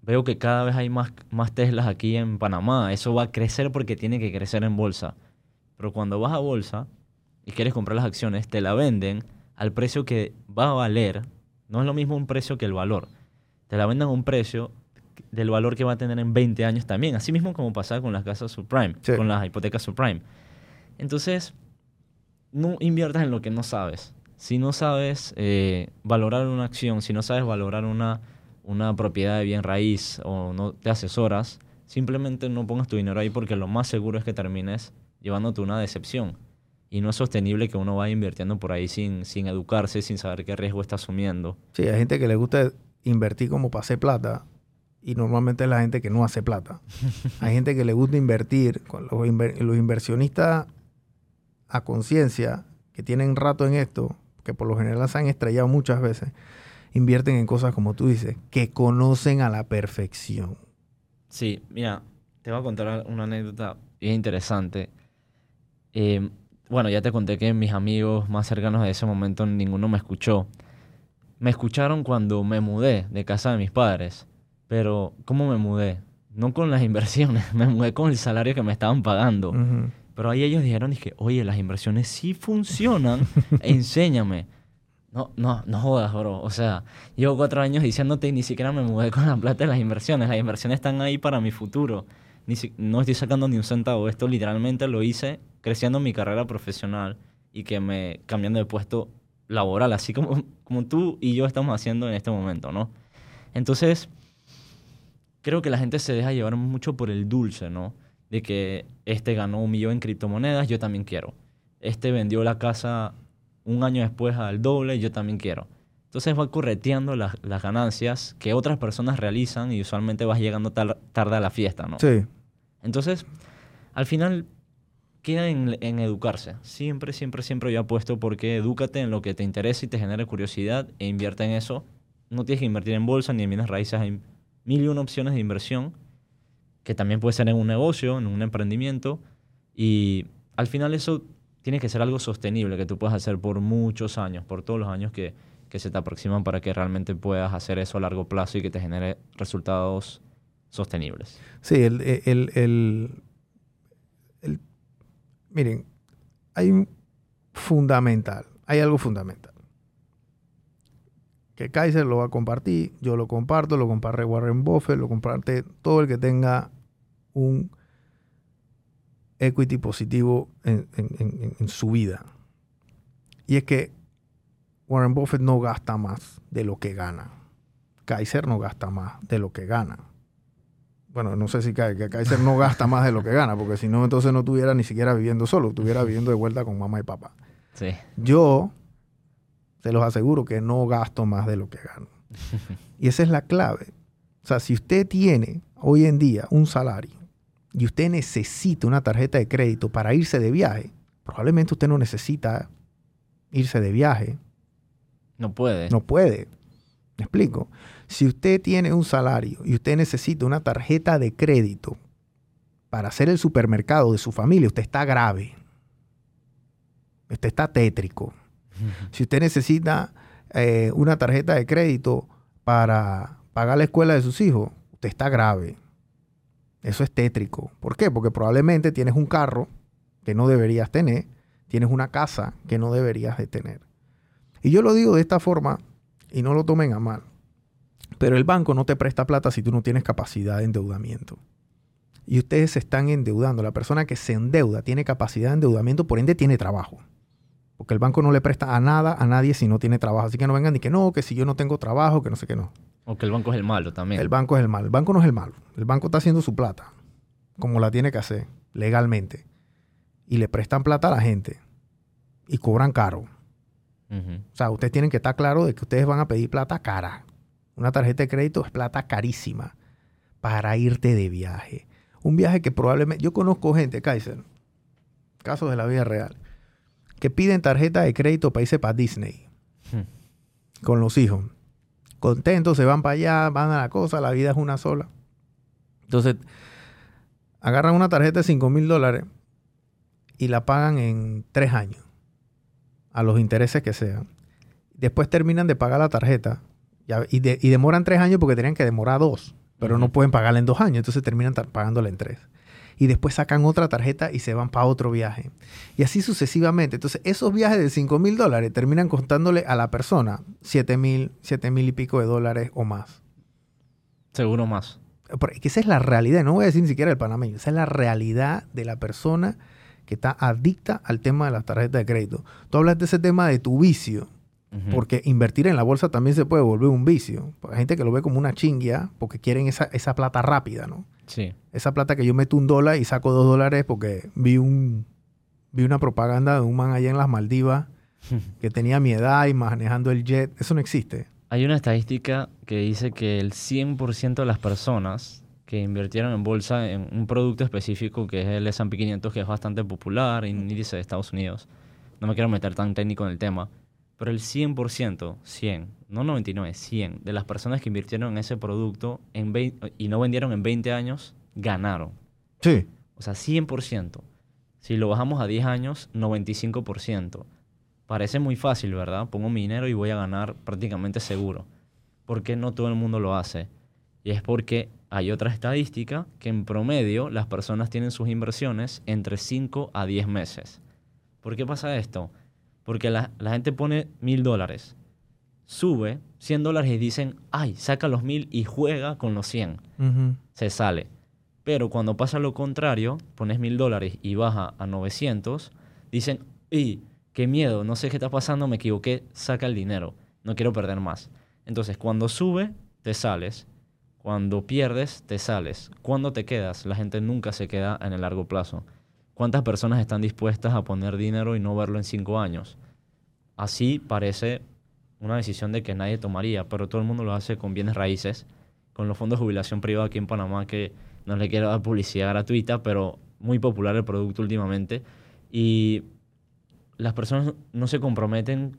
S2: Veo que cada vez hay más, más Teslas aquí en Panamá. Eso va a crecer porque tiene que crecer en bolsa. Pero cuando vas a bolsa y quieres comprar las acciones, te la venden al precio que va a valer. No es lo mismo un precio que el valor. Te la venden a un precio del valor que va a tener en 20 años también. Así mismo como pasaba con las casas subprime,
S1: Sí.
S2: con las hipotecas subprime. Entonces, no inviertas en lo que no sabes. Si no sabes eh, valorar una acción, si no sabes valorar una, una propiedad de bien raíz o no te asesoras, simplemente no pongas tu dinero ahí porque lo más seguro es que termines llevándote una decepción. Y no es sostenible que uno vaya invirtiendo por ahí sin, sin educarse, sin saber qué riesgo está asumiendo.
S1: Sí, hay gente que le gusta invertir como para hacer plata y normalmente es la gente que no hace plata. hay gente que le gusta invertir, con los, inver- los inversionistas a conciencia que tienen rato en esto, que por lo general se han estrellado muchas veces, invierten en cosas como tú dices, que conocen a la perfección.
S2: Sí, mira, te voy a contar una anécdota bien interesante. Eh, bueno, ya te conté que mis amigos más cercanos de ese momento ninguno me escuchó. Me escucharon cuando me mudé de casa de mis padres. Pero, ¿cómo me mudé? No con las inversiones, me mudé con el salario que me estaban pagando. Pero ahí ellos dijeron, dije, oye, las inversiones sí funcionan, enséñame. No, no, no jodas, bro. O sea, llevo cuatro años diciéndote y ni siquiera me mudé con la plata de las inversiones. Las inversiones están ahí para mi futuro. Ni si- no estoy sacando ni un centavo. Esto literalmente lo hice creciendo mi carrera profesional y que me cambiando de puesto laboral, así como, como tú y yo estamos haciendo en este momento, ¿no? Entonces, creo que la gente se deja llevar mucho por el dulce, ¿no? De que este ganó un millón en criptomonedas, yo también quiero. Este vendió la casa un año después al doble, yo también quiero. Entonces va correteando las, las ganancias que otras personas realizan y usualmente vas llegando tar- tarde a la fiesta, ¿no?
S1: Sí,
S2: Entonces, al final queda en, en educarse. Siempre, siempre, siempre yo apuesto porque edúcate en lo que te interesa y te genere curiosidad e invierte en eso. No tienes que invertir en bolsa ni en bienes raíces. Hay mil y una opciones de inversión que también puede ser en un negocio, en un emprendimiento. Y al final eso tiene que ser algo sostenible que tú puedas hacer por muchos años, por todos los años que, que se te aproximan para que realmente puedas hacer eso a largo plazo y que te genere resultados sostenibles.
S1: sí, el, el, el- el- miren, hay un fundamental, hay algo fundamental. Que Kaiser lo va a compartir, yo lo comparto, lo comparte Warren Buffett, lo comparte todo el que tenga un equity positivo en, en- en- en su vida. Y es que Warren Buffett no gasta más de lo que gana. Kaiser no gasta más de lo que gana. Bueno, no sé si que Kaiser no gasta más de lo que gana, porque si no, entonces no estuviera ni siquiera viviendo solo, estuviera viviendo de vuelta con mamá y papá.
S2: Sí.
S1: Yo se los aseguro que no gasto más de lo que gano. Y esa es la clave. O sea, si usted tiene hoy en día un salario y usted necesita una tarjeta de crédito para irse de viaje, probablemente usted no necesita irse de viaje.
S2: No puede.
S1: No puede. ¿Me explico? Si usted tiene un salario y usted necesita una tarjeta de crédito para hacer el supermercado de su familia, usted está grave. Usted está tétrico. Si usted necesita eh, una tarjeta de crédito para pagar la escuela de sus hijos, usted está grave. Eso es tétrico. ¿Por qué? Porque probablemente tienes un carro que no deberías tener, tienes una casa que no deberías de tener. Y yo lo digo de esta forma y no lo tomen a mal. Pero el banco no te presta plata si tú no tienes capacidad de endeudamiento. Y ustedes se están endeudando. La persona que se endeuda tiene capacidad de endeudamiento, por ende tiene trabajo. Porque el banco no le presta a nada, a nadie si no tiene trabajo. Así que no vengan ni que no, que si yo no tengo trabajo, que no sé qué no.
S2: O que el banco es el malo también.
S1: El banco es el malo. El banco no es el malo. El banco está haciendo su plata, como la tiene que hacer, legalmente. Y le prestan plata a la gente. Y cobran caro. O sea, ustedes tienen que estar claros de que ustedes van a pedir plata cara. Una tarjeta de crédito es plata carísima para irte de viaje. Un viaje que probablemente... Yo conozco gente, Kaiser, casos de la vida real, que piden tarjeta de crédito para irse para Disney hmm. con los hijos. Contentos, se van para allá, van a la cosa, la vida es una sola. Entonces, agarran una tarjeta de 5 mil dólares y la pagan en tres años a los intereses que sean. Después terminan de pagar la tarjeta y, demoran tres años porque tenían que demorar dos, pero no pueden pagarla en dos años, entonces terminan pagándola en tres. Y después sacan otra tarjeta y se van para otro viaje. Y así sucesivamente. Entonces, esos viajes de 5 mil dólares terminan costándole a la persona 7 mil, 7 mil y pico de dólares o más.
S2: Seguro más.
S1: Porque esa es la realidad, no voy a decir ni siquiera el panameño, esa es la realidad de la persona que está adicta al tema de las tarjetas de crédito. Tú hablas de ese tema de tu vicio, porque invertir en la bolsa también se puede volver un vicio. Hay gente que lo ve como una chingia porque quieren esa, esa plata rápida, ¿no?
S2: Sí.
S1: Esa plata que yo meto un dólar y saco dos dólares porque vi un vi una propaganda de un man allá en las Maldivas que tenía mi edad y manejando el jet. Eso no existe.
S2: Hay una estadística que dice que el 100% de las personas que invirtieron en bolsa en un producto específico que es el S&P 500, que es bastante popular, en índice de Estados Unidos. No me quiero meter tan técnico en el tema, pero el 100%, 100, no 99, 100 de las personas que invirtieron en ese producto en y no vendieron en 20 años, ganaron.
S1: Sí.
S2: O sea, 100%. Si lo bajamos a 10 años, 95%. Parece muy fácil, ¿verdad? Pongo mi dinero y voy a ganar prácticamente seguro. ¿Por qué no todo el mundo lo hace? Y es porque hay otra estadística que en promedio las personas tienen sus inversiones entre 5 a 10 meses. ¿Por qué pasa esto? Porque la, gente pone mil dólares, sube 100 dólares y dicen, ay, saca los mil y juega con los 100. Se sale. Pero cuando pasa lo contrario, pones mil dólares y baja a 900, dicen, y qué miedo, no sé qué está pasando, me equivoqué, saca el dinero, no quiero perder más. Entonces, cuando sube, te sales cuando pierdes, te sales. Cuando te quedas, la gente nunca se queda en el largo plazo. ¿Cuántas personas están dispuestas a poner dinero y no verlo en cinco años? Así parece una decisión de que nadie tomaría, pero todo el mundo lo hace con bienes raíces, con los fondos de jubilación privada aquí en Panamá, que no le quiero dar publicidad gratuita, pero muy popular el producto últimamente. Y las personas no se comprometen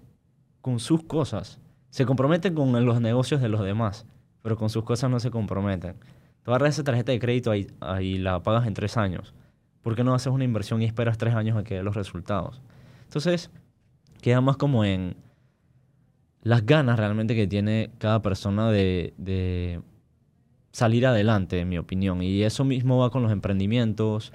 S2: con sus cosas, se comprometen con los negocios de los demás pero con sus cosas no se comprometen. Tú agarras esa tarjeta de crédito ahí, ahí la pagas en tres años. ¿Por qué no haces una inversión y esperas tres años a que dé los resultados? Entonces, queda más como en las ganas realmente que tiene cada persona de, de salir adelante, en mi opinión. Y eso mismo va con los emprendimientos.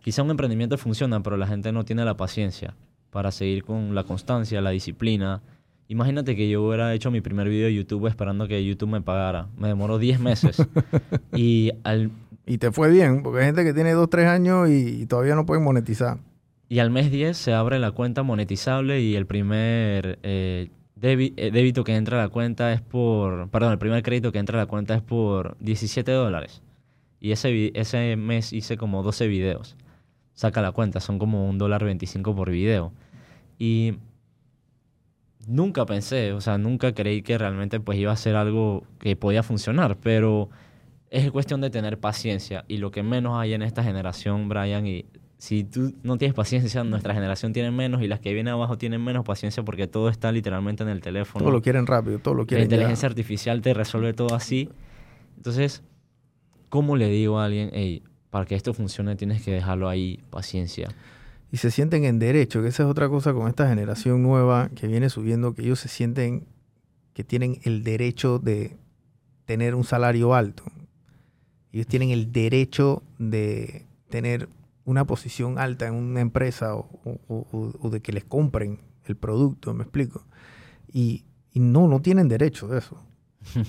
S2: Quizá un emprendimiento funciona, pero la gente no tiene la paciencia para seguir con la constancia, la disciplina Imagínate que yo hubiera hecho mi primer video de YouTube esperando que YouTube me pagara. Me demoró 10 meses. y al...
S1: Y te fue bien, porque hay gente que tiene 2, 3 años y, todavía no pueden monetizar.
S2: Y al mes 10 se abre la cuenta monetizable y el primer eh, eh, débito que entra la cuenta es por... Perdón, el primer crédito que entra a la cuenta es por 17 dólares. Y ese, ese mes hice como 12 videos. Saca la cuenta, son como un dólar 25 por video. Y nunca pensé, o sea, nunca creí que realmente pues iba a ser algo que podía funcionar, pero es cuestión de tener paciencia y lo que menos hay en esta generación, Brian, y si tú no tienes paciencia, nuestra generación tiene menos y las que vienen abajo tienen menos paciencia porque todo está literalmente en el teléfono.
S1: Todo lo quieren rápido, todo lo
S2: La
S1: quieren ya.
S2: inteligencia artificial te resuelve todo así. Entonces, ¿cómo le digo a alguien, hey, para que esto funcione tienes que dejarlo ahí, paciencia?
S1: y se sienten en derecho, que esa es otra cosa con esta generación nueva que viene subiendo, que ellos se sienten que tienen el derecho de tener un salario alto. Ellos tienen el derecho de tener una posición alta en una empresa o, o- o- o de que les compren el producto, me explico. Y, y no, no tienen derecho de eso.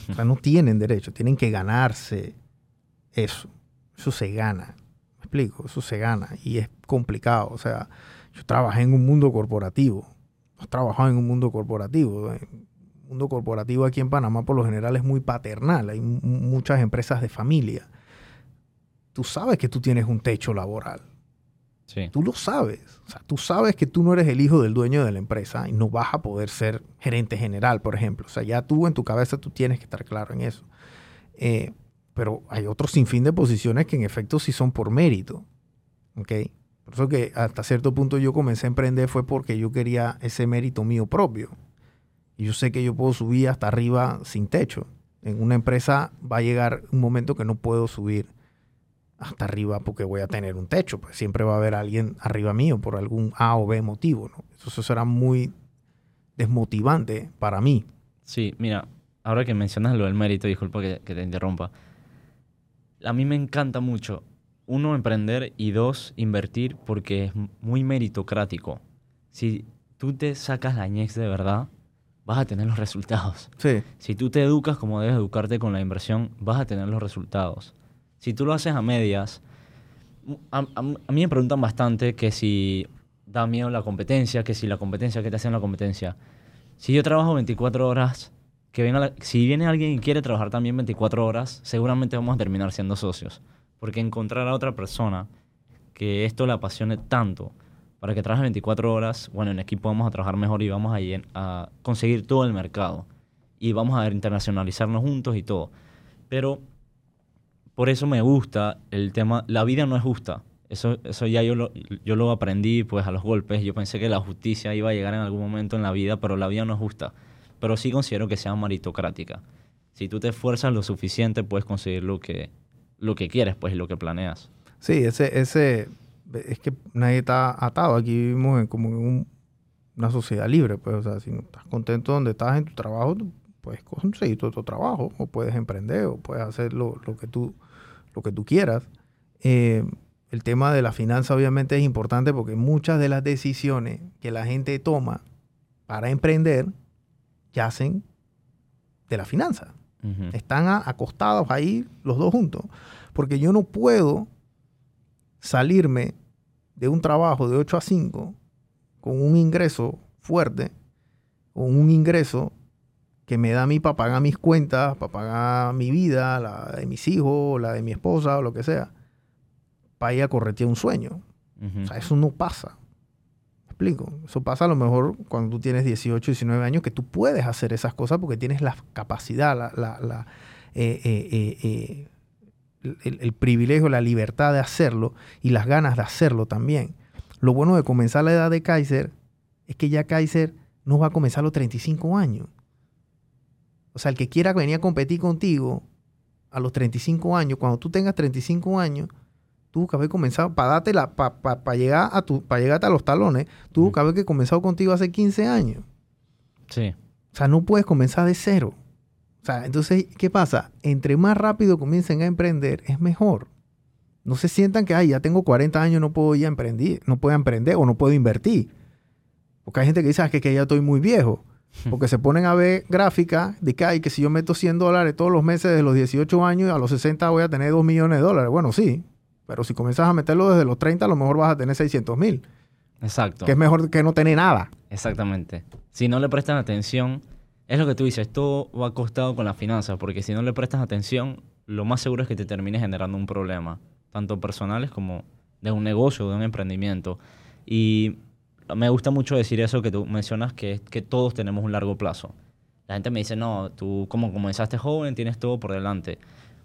S1: O sea, no tienen derecho, tienen que ganarse eso. Eso se gana. ¿Me explico? Eso se gana y es complicado. O sea, yo trabajé en un mundo corporativo. Has trabajado en un mundo corporativo. El mundo corporativo aquí en Panamá por lo general es muy paternal. Hay mu- muchas empresas de familia. Tú sabes que tú tienes un techo laboral.
S2: Sí.
S1: Tú lo sabes. O sea, tú sabes que tú no eres el hijo del dueño de la empresa y no vas a poder ser gerente general, por ejemplo. O sea, ya tú en tu cabeza tú tienes que estar claro en eso. Eh, pero hay otro sinfín de posiciones que en efecto sí son por mérito. ¿Ok? Por eso que hasta cierto punto yo comencé a emprender fue porque yo quería ese mérito mío propio. Y yo sé que yo puedo subir hasta arriba sin techo. En una empresa va a llegar un momento que no puedo subir hasta arriba porque voy a tener un techo. Pues siempre va a haber alguien arriba mío por algún A o B motivo. ¿no? Eso será muy desmotivante para mí.
S2: Sí, mira, ahora que mencionas lo del mérito, disculpa que, que te interrumpa. A mí me encanta mucho, uno, emprender y dos, invertir porque es muy meritocrático. Si tú te sacas la ñex de verdad, vas a tener los resultados.
S1: Sí,
S2: Si tú te educas como debes educarte con la inversión, vas a tener los resultados. Si tú lo haces a medias, a, a- a mí me preguntan bastante que si da miedo la competencia, que si la competencia, ¿qué te hacen la competencia? Si yo trabajo 24 horas, que la- si viene alguien y quiere trabajar también 24 horas, seguramente vamos a terminar siendo socios. Porque encontrar a otra persona que esto le apasione tanto para que trabaje 24 horas, bueno, en equipo vamos a trabajar mejor y vamos a, a conseguir todo el mercado. Y vamos a internacionalizarnos juntos y todo. Pero por eso me gusta el tema, la vida no es justa. Eso, eso ya yo lo, yo lo aprendí pues a los golpes. Yo pensé que la justicia iba a llegar en algún momento en la vida, pero la vida no es justa. Pero sí considero que sea meritocrática. Si tú te esfuerzas lo suficiente, puedes conseguir lo que, lo que quieres, pues, y lo que planeas.
S1: sí, ese, ese, es que nadie está atado. Aquí vivimos como en un- una sociedad libre, pues, o sea, si no estás contento donde estás en tu trabajo, tú puedes conseguir tu otro trabajo, o puedes emprender, o puedes hacer lo, lo que, tú, lo que tú quieras. Eh, el tema de la finanza obviamente es importante porque muchas de las decisiones que la gente toma para emprender yacen de la finanza. Están a- acostados ahí los dos juntos. Porque yo no puedo salirme de un trabajo de 8 a 5 con un ingreso fuerte, con un ingreso que me da a mí para pagar mis cuentas, para pagar mi vida, la de mis hijos, la de mi esposa o lo que sea, para ir a corretear un sueño. O sea, eso no pasa. ¿Me explico? Eso pasa a lo mejor cuando tú tienes 18, 19 años, que tú puedes hacer esas cosas porque tienes la capacidad, la, la- la, eh, eh, eh, eh, el, el privilegio, la libertad de hacerlo y las ganas de hacerlo también. Lo bueno de comenzar la edad de Kaiser es que ya Kaiser no va a comenzar a los 35 años. O sea, el que quiera venir a competir contigo a los 35 años, cuando tú tengas 35 años, tuvo que haber comenzado, para darte la, para llegar a tu, para llegarte a los talones,
S2: Ujú.
S1: que haber que comenzado contigo hace 15 años.
S2: Sí.
S1: O sea, no puedes comenzar de cero. O sea, entonces, ¿qué pasa? Entre más rápido comiencen a emprender, es mejor. No se sientan que, ay, ya tengo 40 años, no puedo ya emprender, no puedo emprender o no puedo invertir. Porque hay gente que dice, ah, que, que ya estoy muy viejo. Porque se ponen a ver gráficas de que, ay, que si yo meto 100 dólares todos los meses de los 18 años, a los 60 voy a tener 2 millones de dólares. Bueno, sí. Pero si comienzas a meterlo desde los 30, a lo mejor vas a tener 600 mil.
S2: Exacto.
S1: Que es mejor que no tener nada.
S2: Exactamente. Si no le prestan atención, es lo que tú dices, todo va acostado con las finanzas, porque si no le prestas atención, lo más seguro es que te termines generando un problema, tanto personales como de un negocio, de un emprendimiento. Y me gusta mucho decir eso que tú mencionas, que es que todos tenemos un largo plazo. La gente me dice, no, tú como comenzaste joven, tienes todo por delante.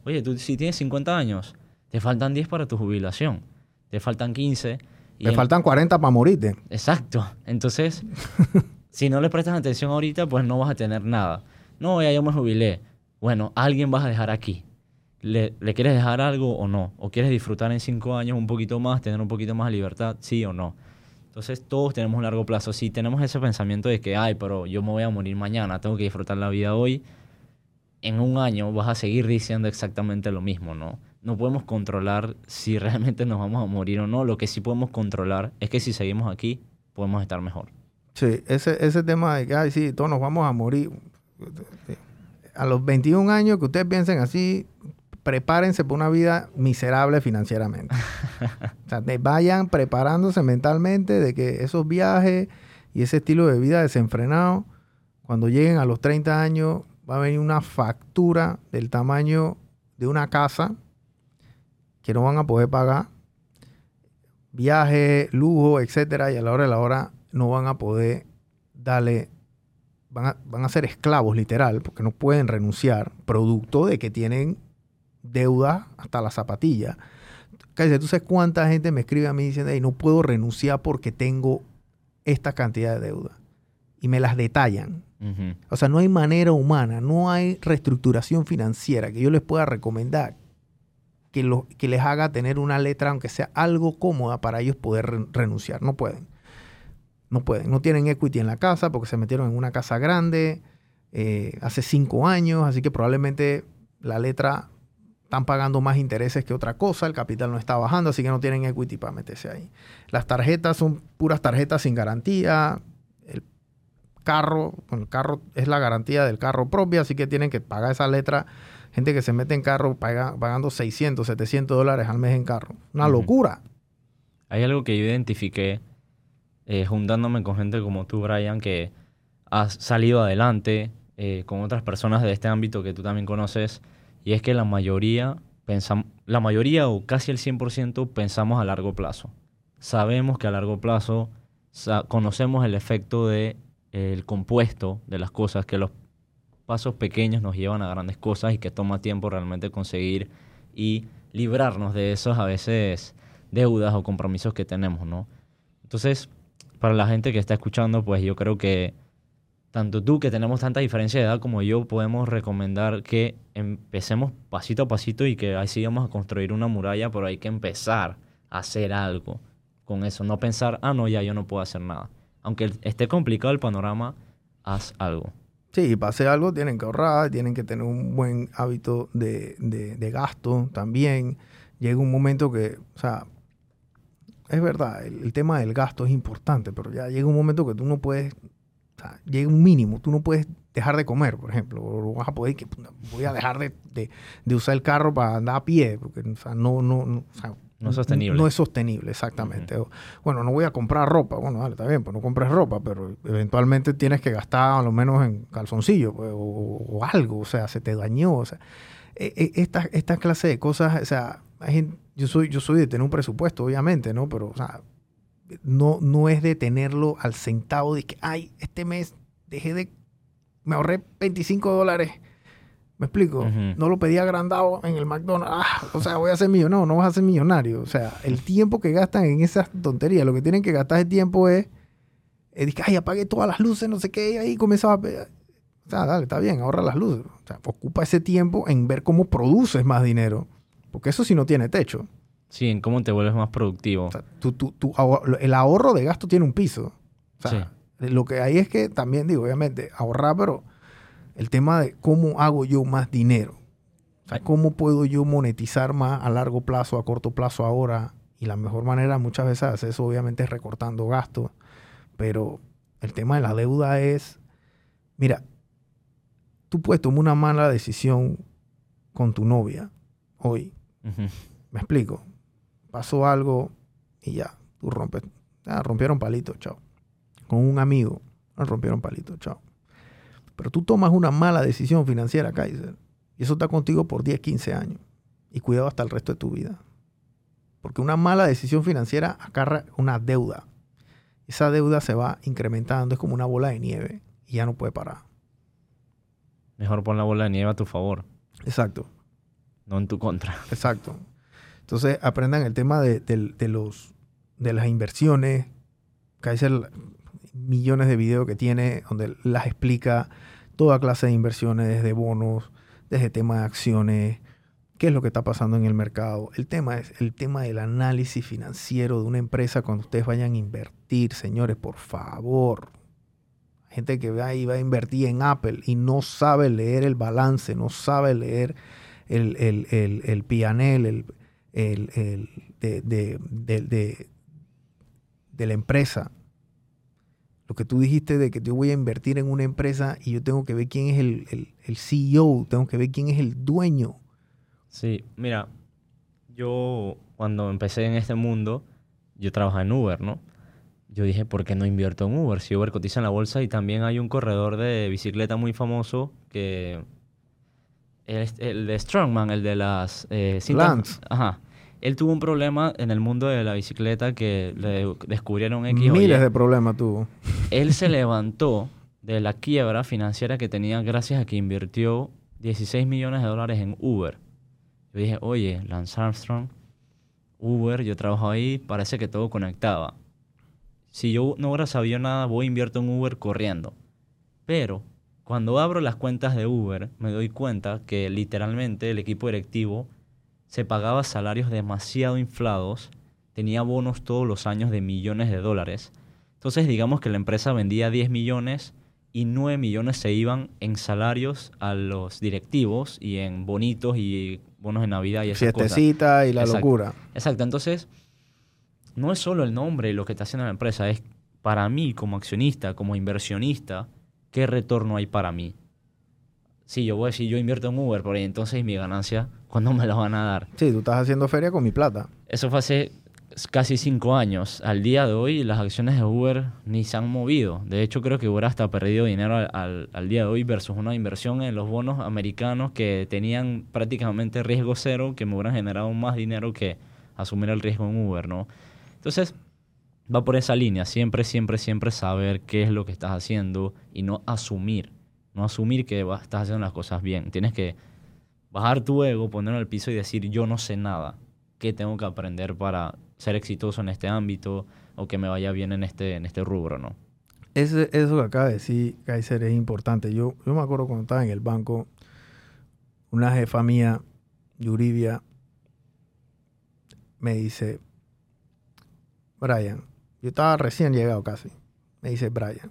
S2: Oye, tú si tienes 50 años, te faltan 10 para tu jubilación, te faltan 15 Y
S1: Te
S2: en-
S1: faltan 40 para morirte.
S2: Exacto. Entonces, si no le prestas atención ahorita, pues no vas a tener nada. No, ya yo me jubilé. Bueno, alguien vas a dejar aquí. ¿Le, le quieres dejar algo o no? ¿O quieres disfrutar en cinco años un poquito más, tener un poquito más de libertad? Sí o no. Entonces, todos tenemos un largo plazo. Si tenemos ese pensamiento de que, ay, pero yo me voy a morir mañana, tengo que disfrutar la vida hoy, en un año vas a seguir diciendo exactamente lo mismo, ¿no? No podemos controlar si realmente nos vamos a morir o no. Lo que sí podemos controlar es que si seguimos aquí, podemos estar mejor.
S1: Sí, ese, ese tema de que, ay, sí, todos nos vamos a morir. A los 21 años que ustedes piensen así, prepárense para una vida miserable financieramente. o sea, vayan preparándose mentalmente de que esos viajes y ese estilo de vida desenfrenado, cuando lleguen a los 30 años, va a venir una factura del tamaño de una casa que no van a poder pagar. Viaje, lujo, etcétera, y a la hora de la hora no van a poder darle, van a, van a ser esclavos literal, porque no pueden renunciar, producto de que tienen deuda hasta la zapatilla. Cállate, ¿tú sabes cuánta gente me escribe a mí diciendo, "Ey, no puedo renunciar porque tengo esta cantidad de deuda? Y me las detallan. O sea, no hay manera humana, no hay reestructuración financiera que yo les pueda recomendar que, lo, que les haga tener una letra, aunque sea algo cómoda, para ellos poder re- renunciar. No pueden. No pueden. No tienen equity en la casa porque se metieron en una casa grande eh, hace cinco años, así que probablemente la letra están pagando más intereses que otra cosa, el capital no está bajando, así que no tienen equity para meterse ahí. Las tarjetas son puras tarjetas sin garantía, el carro, el carro es la garantía del carro propio, así que tienen que pagar esa letra. Gente que se mete en carro paga- pagando 600, 700 dólares al mes en carro. Una locura.
S2: Hay algo que yo identifiqué eh, juntándome con gente como tú, Brian, que has salido adelante eh, con otras personas de este ámbito que tú también conoces, y es que la mayoría, pensam- la mayoría o casi el 100% pensamos a largo plazo. Sabemos que a largo plazo conocemos el efecto de, eh, compuesto de las cosas, que los pasos pequeños nos llevan a grandes cosas y que toma tiempo realmente conseguir y librarnos de esos a veces deudas o compromisos que tenemos, ¿no? Entonces, para la gente que está escuchando, pues yo creo que tanto tú que tenemos tanta diferencia de edad como yo podemos recomendar que empecemos pasito a pasito y que así vamos a construir una muralla, pero hay que empezar a hacer algo con eso, no pensar, ah, no, ya yo no puedo hacer nada. Aunque esté complicado el panorama, haz algo.
S1: Sí, para hacer algo tienen que ahorrar, tienen que tener un buen hábito de, de- gasto también. Llega un momento que, o sea, es verdad, el, el tema del gasto es importante, pero ya llega un momento que tú no puedes, sea, llega un mínimo, tú no puedes dejar de comer, por ejemplo, o vas a poder que voy a dejar de, de- de usar el carro para andar a pie, porque o sea, no, no, no, o sea,
S2: No es sostenible.
S1: No es sostenible, exactamente. Bueno, no voy a comprar ropa. Bueno, dale, está bien, pues no compres ropa, pero eventualmente tienes que gastar a lo menos en calzoncillo pues, o, o algo, o sea, se te dañó. O sea, E- e- esta, esta clase de cosas, o sea, hay gente- yo soy, yo soy de tener un presupuesto, obviamente, ¿no? Pero, o sea, no, no es de tenerlo al centavo de que, ay, este mes dejé de, me ahorré 25 dólares. ¿Me explico? No lo pedí agrandado en el McDonald's. Ah, o sea, voy a ser millonario. No, no vas a ser millonario. O sea, el tiempo que gastan en esas tonterías, lo que tienen que gastar de tiempo es, es que, ay, apague todas las luces, no sé qué, y ahí comenzaba a... pe- O sea, dale, está bien, ahorra las luces. O sea, ocupa ese tiempo en ver cómo produces más dinero. Porque eso sí no tiene techo.
S2: Sí, en cómo te vuelves más productivo.
S1: O sea, tú- tú- tú ahor- el ahorro de gasto tiene un piso. O sea, lo que hay es que también, digo, obviamente, ahorrar, pero el tema de cómo hago yo más dinero. O sea, cómo puedo yo monetizar más a largo plazo, a corto plazo ahora. Y la mejor manera muchas veces de hacer eso, obviamente, es recortando gastos. Pero el tema de la deuda es, mira, tú puedes tomar una mala decisión con tu novia hoy. ¿Me explico? Pasó algo y ya, tú rompes. Ah, rompieron palito, chao. Con un amigo, ah, rompieron palito, chao. Pero tú tomas una mala decisión financiera, Kaiser, y eso está contigo por 10, 15 años. Y cuidado hasta el resto de tu vida. Porque una mala decisión financiera acarra una deuda. Esa deuda se va incrementando, es como una bola de nieve y ya no puede parar.
S2: Mejor pon la bola de nieve a tu favor,
S1: Exacto.
S2: no en tu contra.
S1: Exacto. Entonces aprendan el tema de, los, de las inversiones. Kaiser, millones de videos que tiene donde las explica toda clase de inversiones, desde bonos, desde temas de acciones, qué es lo que está pasando en el mercado. El tema es el tema del análisis financiero de una empresa cuando ustedes vayan a invertir, señores, por favor. Gente que va y va a invertir en Apple y no sabe leer el balance, no sabe leer el, el, el, el PNL, el, el, de, de, de, de la empresa. Lo que tú dijiste de que yo voy a invertir en una empresa y yo tengo que ver quién es el, el, CEO, tengo que ver quién es el dueño.
S2: Sí, mira, yo cuando empecé en este mundo, yo trabajaba en Uber, ¿no? Yo dije, ¿por qué no invierto en Uber? Si Uber cotiza en la bolsa y también hay un corredor de bicicleta muy famoso que... El, el de Strongman, el de las... Eh,
S1: Lance.
S2: Ajá él tuvo un problema en el mundo de la bicicleta que le descubrieron X
S1: Miles de problemas tuvo.
S2: Él se levantó de la quiebra financiera que tenía gracias a que invirtió 16 millones de dólares en Uber. Yo dije, oye, Lance Armstrong, Uber, yo trabajo ahí, parece que todo conectaba. Si yo no hubiera sabido nada, voy a invierto en Uber corriendo. Pero cuando abro las cuentas de Uber, me doy cuenta que literalmente el equipo directivo se pagaba salarios demasiado inflados, tenía bonos todos los años de millones de dólares. Entonces digamos que la empresa vendía 10 millones y 9 millones se iban en salarios a los directivos y en bonitos y bonos de Navidad y esas
S1: Fiestecita y la locura.
S2: Exacto, entonces no es solo el nombre lo que está haciendo la empresa, es para mí como accionista, como inversionista, qué retorno hay para mí. Si yo voy a decir, yo invierto en Uber, por ahí entonces mi ganancia ¿Cuándo me lo van a dar?
S1: Sí, tú estás haciendo feria con mi plata.
S2: Eso fue hace casi cinco años. Al día de hoy las acciones de Uber ni se han movido. De hecho creo que Uber hasta perdido dinero al, al, día de hoy versus una inversión en los bonos americanos que tenían prácticamente riesgo cero, que me hubieran generado más dinero que asumir el riesgo en Uber, ¿no? Entonces va por esa línea. Siempre, siempre, siempre saber qué es lo que estás haciendo y no asumir. No asumir que estás haciendo las cosas bien. Tienes que bajar tu ego, ponerlo al piso y decir yo no sé nada, ¿qué tengo que aprender para ser exitoso en este ámbito o que me vaya bien en este, en este rubro, ¿no?
S1: Ese, eso que acaba de decir Kaiser es importante. Yo, yo me acuerdo cuando estaba en el banco, una jefa mía, Yuribia, me dice, Brian, yo estaba recién llegado casi, me dice, Brian,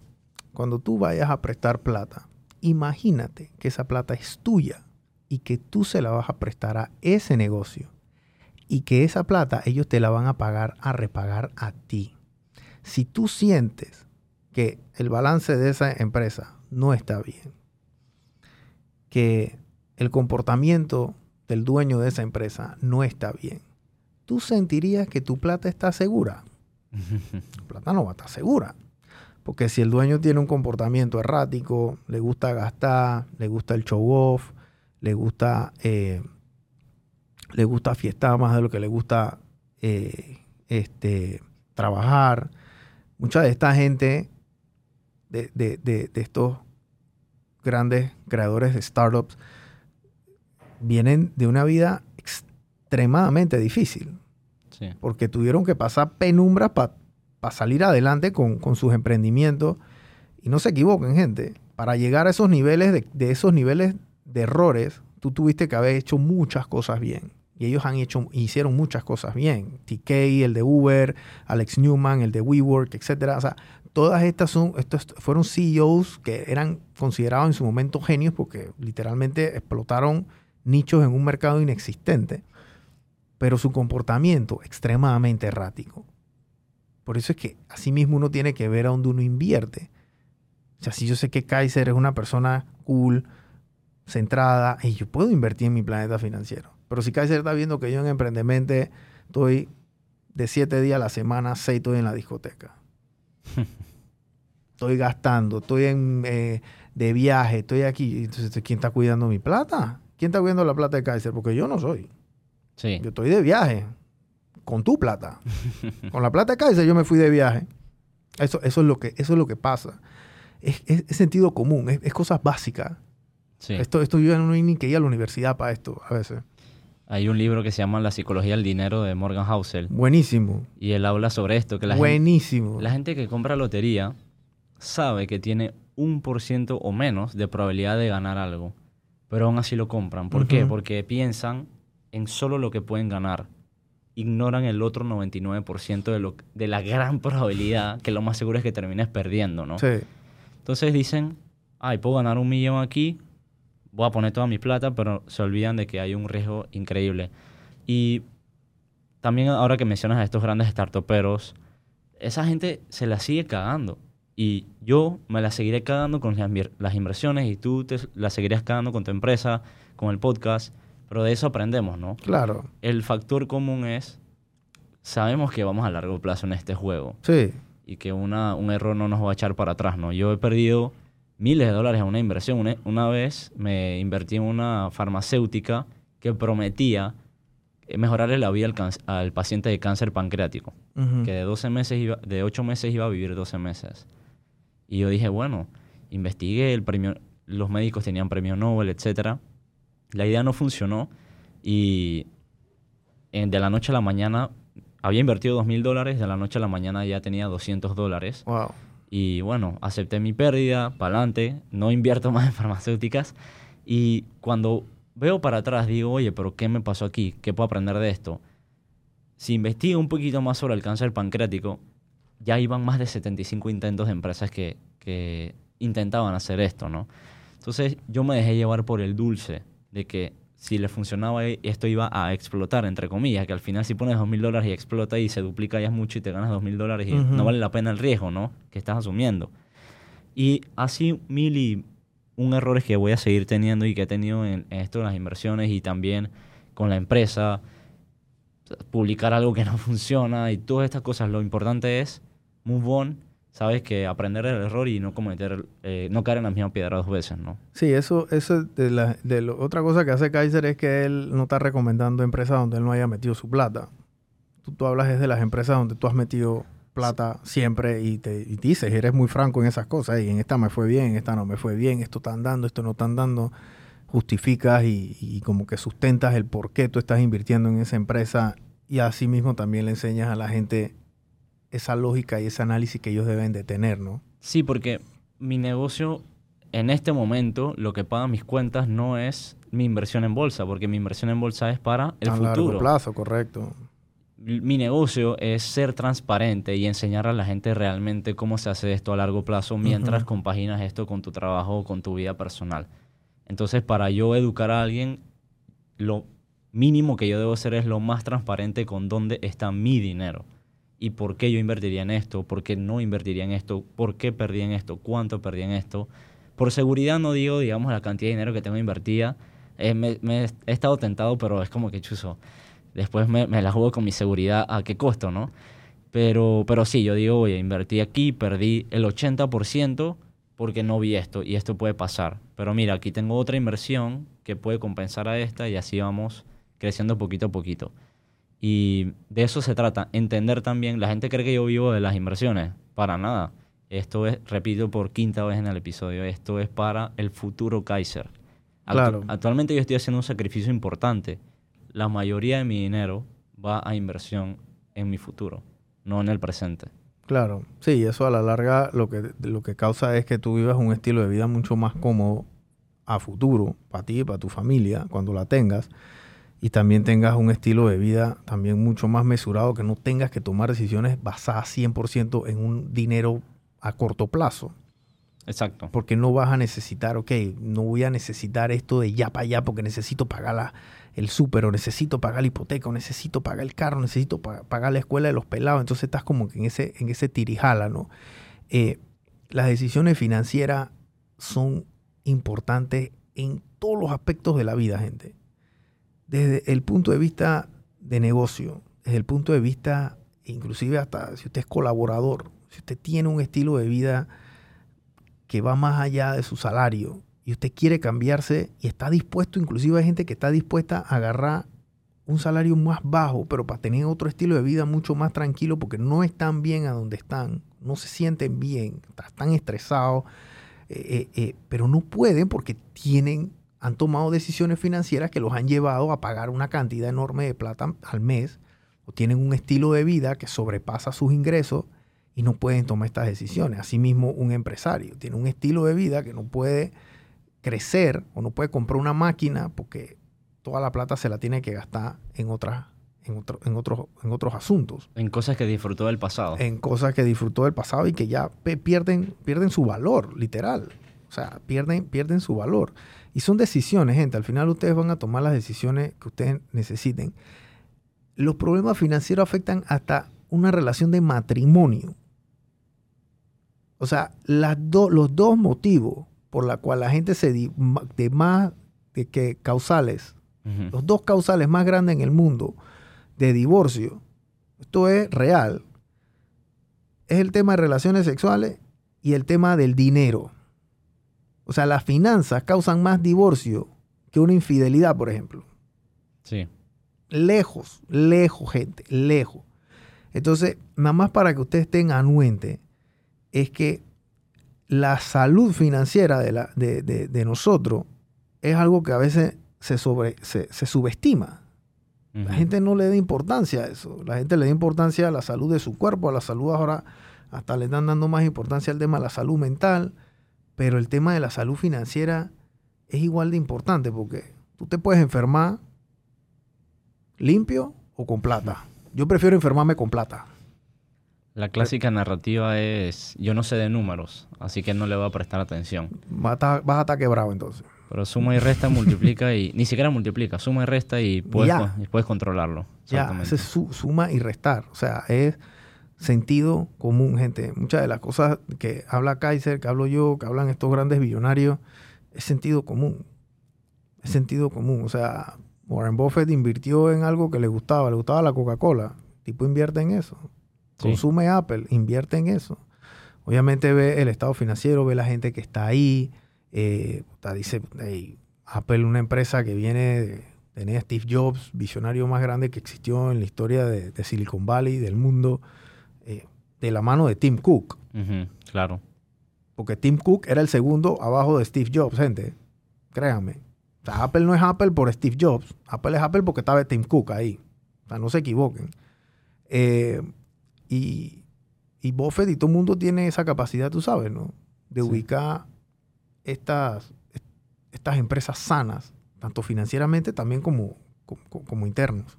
S1: cuando tú vayas a prestar plata, imagínate que esa plata es tuya y que tú se la vas a prestar a ese negocio y que esa plata ellos te la van a pagar a repagar a ti. Si tú sientes que el balance de esa empresa no está bien, que el comportamiento del dueño de esa empresa no está bien, tú sentirías que tu plata está segura. Plata no va a estar segura. Porque si el dueño tiene un comportamiento errático, le gusta gastar, le gusta el show off, le gusta, eh, le gusta más de lo que le gusta eh, este, trabajar. Mucha de esta gente, de, estos grandes creadores de startups, vienen de una vida extremadamente difícil. Porque tuvieron que pasar penumbras para salir adelante con, con, sus emprendimientos. Y no se equivoquen, gente. Para llegar a esos niveles, de, esos niveles de errores, tú tuviste que haber hecho muchas cosas bien. Y ellos han hecho, hicieron muchas cosas bien. TK, el de Uber, Alex Newman, el de WeWork, etc. O sea, todas estas son, estos fueron CEOs que eran considerados en su momento genios porque literalmente explotaron nichos en un mercado inexistente. Pero su comportamiento extremadamente errático. Por eso es que así mismo uno tiene que ver a dónde uno invierte. O sea, si yo sé que Kaiser es una persona cool, centrada, y yo puedo invertir en mi planeta financiero. Pero si Kaiser está viendo que yo en Emprendemente estoy de siete días a la semana, seis estoy en la discoteca. estoy gastando, estoy en, eh, de viaje, estoy aquí. Entonces, ¿quién está cuidando mi plata? ¿Quién está cuidando la plata de Kaiser? Porque yo no soy.
S2: Sí.
S1: Yo estoy de viaje con tu plata. con la plata de Kaiser yo me fui de viaje. Eso, eso, es, lo que, eso es lo que pasa. Es, sentido común, es, es cosas básicas. Esto, esto yo no hay ni que ir a la universidad para esto a veces.
S2: Hay un libro que se llama La psicología del dinero de Morgan Housel.
S1: Buenísimo.
S2: Y él habla sobre esto, que la,
S1: Buenísimo.
S2: Gente, la gente que compra lotería sabe que tiene un por ciento o menos de probabilidad de ganar algo, pero aún así lo compran. ¿Por qué? Porque piensan en solo lo que pueden ganar. Ignoran el otro 99% de, lo, de la gran probabilidad que lo más seguro es que termines perdiendo, ¿no?
S1: Sí.
S2: Entonces dicen, ay, puedo ganar un millón aquí, voy a poner toda mi plata, pero se olvidan de que hay un riesgo increíble. Y también ahora que mencionas a estos grandes startuperos, esa gente se la sigue cagando. Y yo me la seguiré cagando con las inversiones y tú te la seguirías cagando con tu empresa, con el podcast. Pero de eso aprendemos, ¿no?
S1: Claro.
S2: El factor común es, sabemos que vamos a largo plazo en este juego.
S1: Sí.
S2: Y que una, un error no nos va a echar para atrás, ¿no? Yo he perdido miles de dólares en una inversión. Una, vez me invertí en una farmacéutica que prometía mejorarle la vida al, paciente de cáncer pancreático, que de 12 meses iba, de 8 meses iba a vivir 12 meses. Y yo dije, bueno, investigué, el premio, los médicos tenían premio Nobel, etc. La idea no funcionó y de la noche a la mañana había invertido dos mil dólares, de la noche a la mañana ya tenía 200 dólares.
S1: Wow.
S2: Y bueno, acepté mi pérdida, para adelante, no invierto más en farmacéuticas. Y cuando veo para atrás digo, oye, pero ¿qué me pasó aquí? ¿Qué puedo aprender de esto? Si investigo un poquito más sobre el cáncer pancreático, ya iban más de 75 intentos de empresas que, que intentaban hacer esto, ¿no? Entonces yo me dejé llevar por el dulce de que si le funcionaba esto iba a explotar, entre comillas, que al final si pones dos mil dólares y explota y se duplica ya es mucho y te ganas dos mil dólares y no vale la pena el riesgo, ¿no? Que estás asumiendo. Y así mil y un errores que voy a seguir teniendo y que he tenido en, en esto de las inversiones y también con la empresa, publicar algo que no funciona y todas estas cosas. Lo importante es move on, sabes que aprender el error y no cometer, eh, no caer en la misma piedra dos veces, ¿no?
S1: Sí, eso, eso de, la, de otra cosa que hace Kaiser es que él no está recomendando empresas donde él no haya metido su plata. Tú, tú hablas de las empresas donde tú has metido plata siempre y te y dices, eres muy franco en esas cosas, y en esta me fue bien, en esta no me fue bien, esto están dando, esto no están dando, justificas y, y como que sustentas el por qué tú estás invirtiendo en esa empresa y así mismo también le enseñas a la gente esa lógica y ese análisis que ellos deben de tener, ¿no?
S2: Sí, porque mi negocio en este momento lo que paga mis cuentas no es mi inversión en bolsa, porque mi inversión en bolsa es para el futuro. A largo
S1: plazo, correcto.
S2: Mi negocio es ser transparente y enseñar a la gente realmente cómo se hace esto a largo plazo mientras compaginas esto con tu trabajo o con tu vida personal. Entonces, para yo educar a alguien, lo mínimo que yo debo hacer es lo más transparente con dónde está mi dinero y por qué yo invertiría en esto, por qué no invertiría en esto, por qué perdí en esto, cuánto perdí en esto. Por seguridad no digo, digamos, la cantidad de dinero que tengo invertida. Eh, he estado tentado, pero es como que chuzo. Después me, la juego con mi seguridad a qué costo, ¿no? Pero, pero sí, yo digo, oye, invertí aquí, perdí el 80% porque no vi esto y esto puede pasar. Pero mira, aquí tengo otra inversión que puede compensar a esta y así vamos creciendo poquito a poquito. Y de eso se trata, entender también, la gente cree que yo vivo de las inversiones, para nada. Esto es, repito por quinta vez en el episodio, esto es para el futuro Kaiser. actualmente yo estoy haciendo un sacrificio importante. La mayoría de mi dinero va a inversión en mi futuro, no en el presente.
S1: Claro, sí, eso a la larga lo que, lo que causa es que tú vivas un estilo de vida mucho más cómodo a futuro, para ti y para tu familia, cuando la tengas y también tengas un estilo de vida también mucho más mesurado, que no tengas que tomar decisiones basadas 100% en un dinero a corto plazo.
S2: Exacto.
S1: Porque no vas a necesitar, ok, no voy a necesitar esto de ya para allá porque necesito pagar la, el súper, o necesito pagar la hipoteca, o necesito pagar el carro, necesito pagar la escuela de los pelados. Entonces estás como que en ese, en ese tirijala, ¿no? Eh, las decisiones financieras son importantes en todos los aspectos de la vida, gente desde el punto de vista de negocio, desde el punto de vista, inclusive hasta si usted es colaborador, si usted tiene un estilo de vida que va más allá de su salario y usted quiere cambiarse y está dispuesto, inclusive hay gente que está dispuesta a agarrar un salario más bajo, pero para tener otro estilo de vida mucho más tranquilo porque no están bien a donde están, no se sienten bien, están estresados, eh, eh, eh, pero no pueden porque tienen han tomado decisiones financieras que los han llevado a pagar una cantidad enorme de plata al mes o tienen un estilo de vida que sobrepasa sus ingresos y no pueden tomar estas decisiones. Asimismo, un empresario tiene un estilo de vida que no puede crecer o no puede comprar una máquina porque toda la plata se la tiene que gastar en otras en, otro, en, otros, en otros asuntos.
S2: En cosas que disfrutó del pasado.
S1: En cosas que disfrutó del pasado y que ya pierden, pierden su valor, literal. O sea, pierden, pierden su valor. Y son decisiones, gente. Al final ustedes van a tomar las decisiones que ustedes necesiten. Los problemas financieros afectan hasta una relación de matrimonio. O sea, las los dos motivos por los cuales la gente se de más de que causales, los dos causales más grandes en el mundo de divorcio, esto es real, es el tema de relaciones sexuales y el tema del dinero. O sea, las finanzas causan más divorcio que una infidelidad, por ejemplo.
S2: Sí.
S1: Lejos, lejos, gente, lejos. Entonces, nada más para que ustedes estén anuentes, es que la salud financiera de, la, de, nosotros es algo que a veces se, sobre, se subestima. La gente no le da importancia a eso. La gente le da importancia a la salud de su cuerpo, a la salud ahora hasta le están dando más importancia al tema de la salud mental, pero el tema de la salud financiera es igual de importante porque tú te puedes enfermar limpio o con plata. Yo prefiero enfermarme con plata.
S2: La clásica narrativa es, yo no sé de números, así que no le voy a prestar atención.
S1: Vas a estar, quebrado entonces.
S2: Pero suma y resta, multiplica y ni siquiera multiplica, suma y resta y puedes, puedes controlarlo.
S1: Ya, es suma y restar. O sea, es sentido común, gente. Muchas de las cosas que habla Kaiser, que hablo yo, que hablan estos grandes billonarios, es sentido común. Es sentido común. O sea, Warren Buffett invirtió en algo que le gustaba, le gustaba la Coca-Cola. tipo invierte en eso. Consume Apple, invierte en eso. Obviamente ve el estado financiero, ve la gente que está ahí. Eh, dice, Apple, una empresa que viene, tenía Steve Jobs, visionario más grande que existió en la historia de, Silicon Valley, del mundo, eh, de la mano de Tim Cook.
S2: claro.
S1: Porque Tim Cook era el segundo abajo de Steve Jobs, gente. Créanme. O sea, Apple no es Apple por Steve Jobs. Apple es Apple porque estaba Tim Cook ahí. O sea, no se equivoquen. Eh, y, y Buffett y todo el mundo tiene esa capacidad, tú sabes, ¿no? De ubicar estas, estas empresas sanas, tanto financieramente también como, como, internos.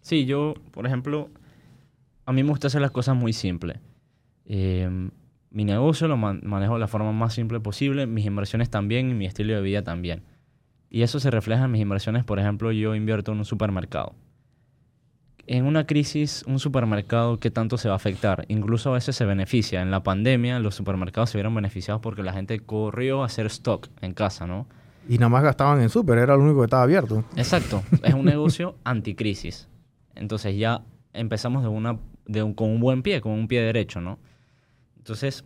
S2: Sí, yo, por ejemplo, a mí me gusta hacer las cosas muy simples. Em, mi negocio lo manejo de la forma más simple posible, mis inversiones también y mi estilo de vida también. Y eso se refleja en mis inversiones, por ejemplo, yo invierto en un supermercado en una crisis, un supermercado, ¿qué tanto se va a afectar? Incluso a veces se beneficia. En la pandemia, los supermercados se vieron beneficiados porque la gente corrió a hacer stock en casa, ¿no?
S1: Y nada más gastaban en súper, era lo único que estaba abierto.
S2: Exacto. Es un negocio anticrisis. Entonces ya empezamos de una, de con un buen pie, con un pie derecho, ¿no? Entonces,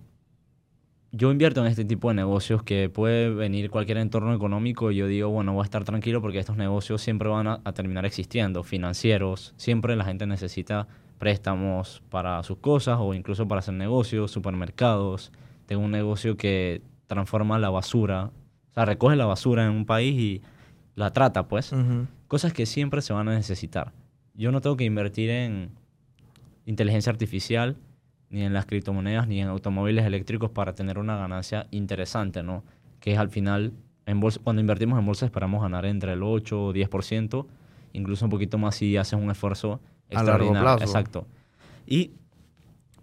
S2: yo invierto en este tipo de negocios que puede venir cualquier entorno económico y yo digo, bueno, voy a estar tranquilo porque estos negocios siempre van a, terminar existiendo, financieros, siempre la gente necesita préstamos para sus cosas o incluso para hacer negocios, supermercados. Tengo un negocio que transforma la basura, o sea, recoge la basura en un país y la trata, pues. Cosas que siempre se van a necesitar. Yo no tengo que invertir en inteligencia artificial ni en las criptomonedas, ni en automóviles eléctricos para tener una ganancia interesante, ¿no? Que es al final, en bolsa, cuando invertimos en bolsa esperamos ganar entre el 8 o 10%, incluso un poquito más si haces un esfuerzo extraordinario. A largo plazo. Exacto. Y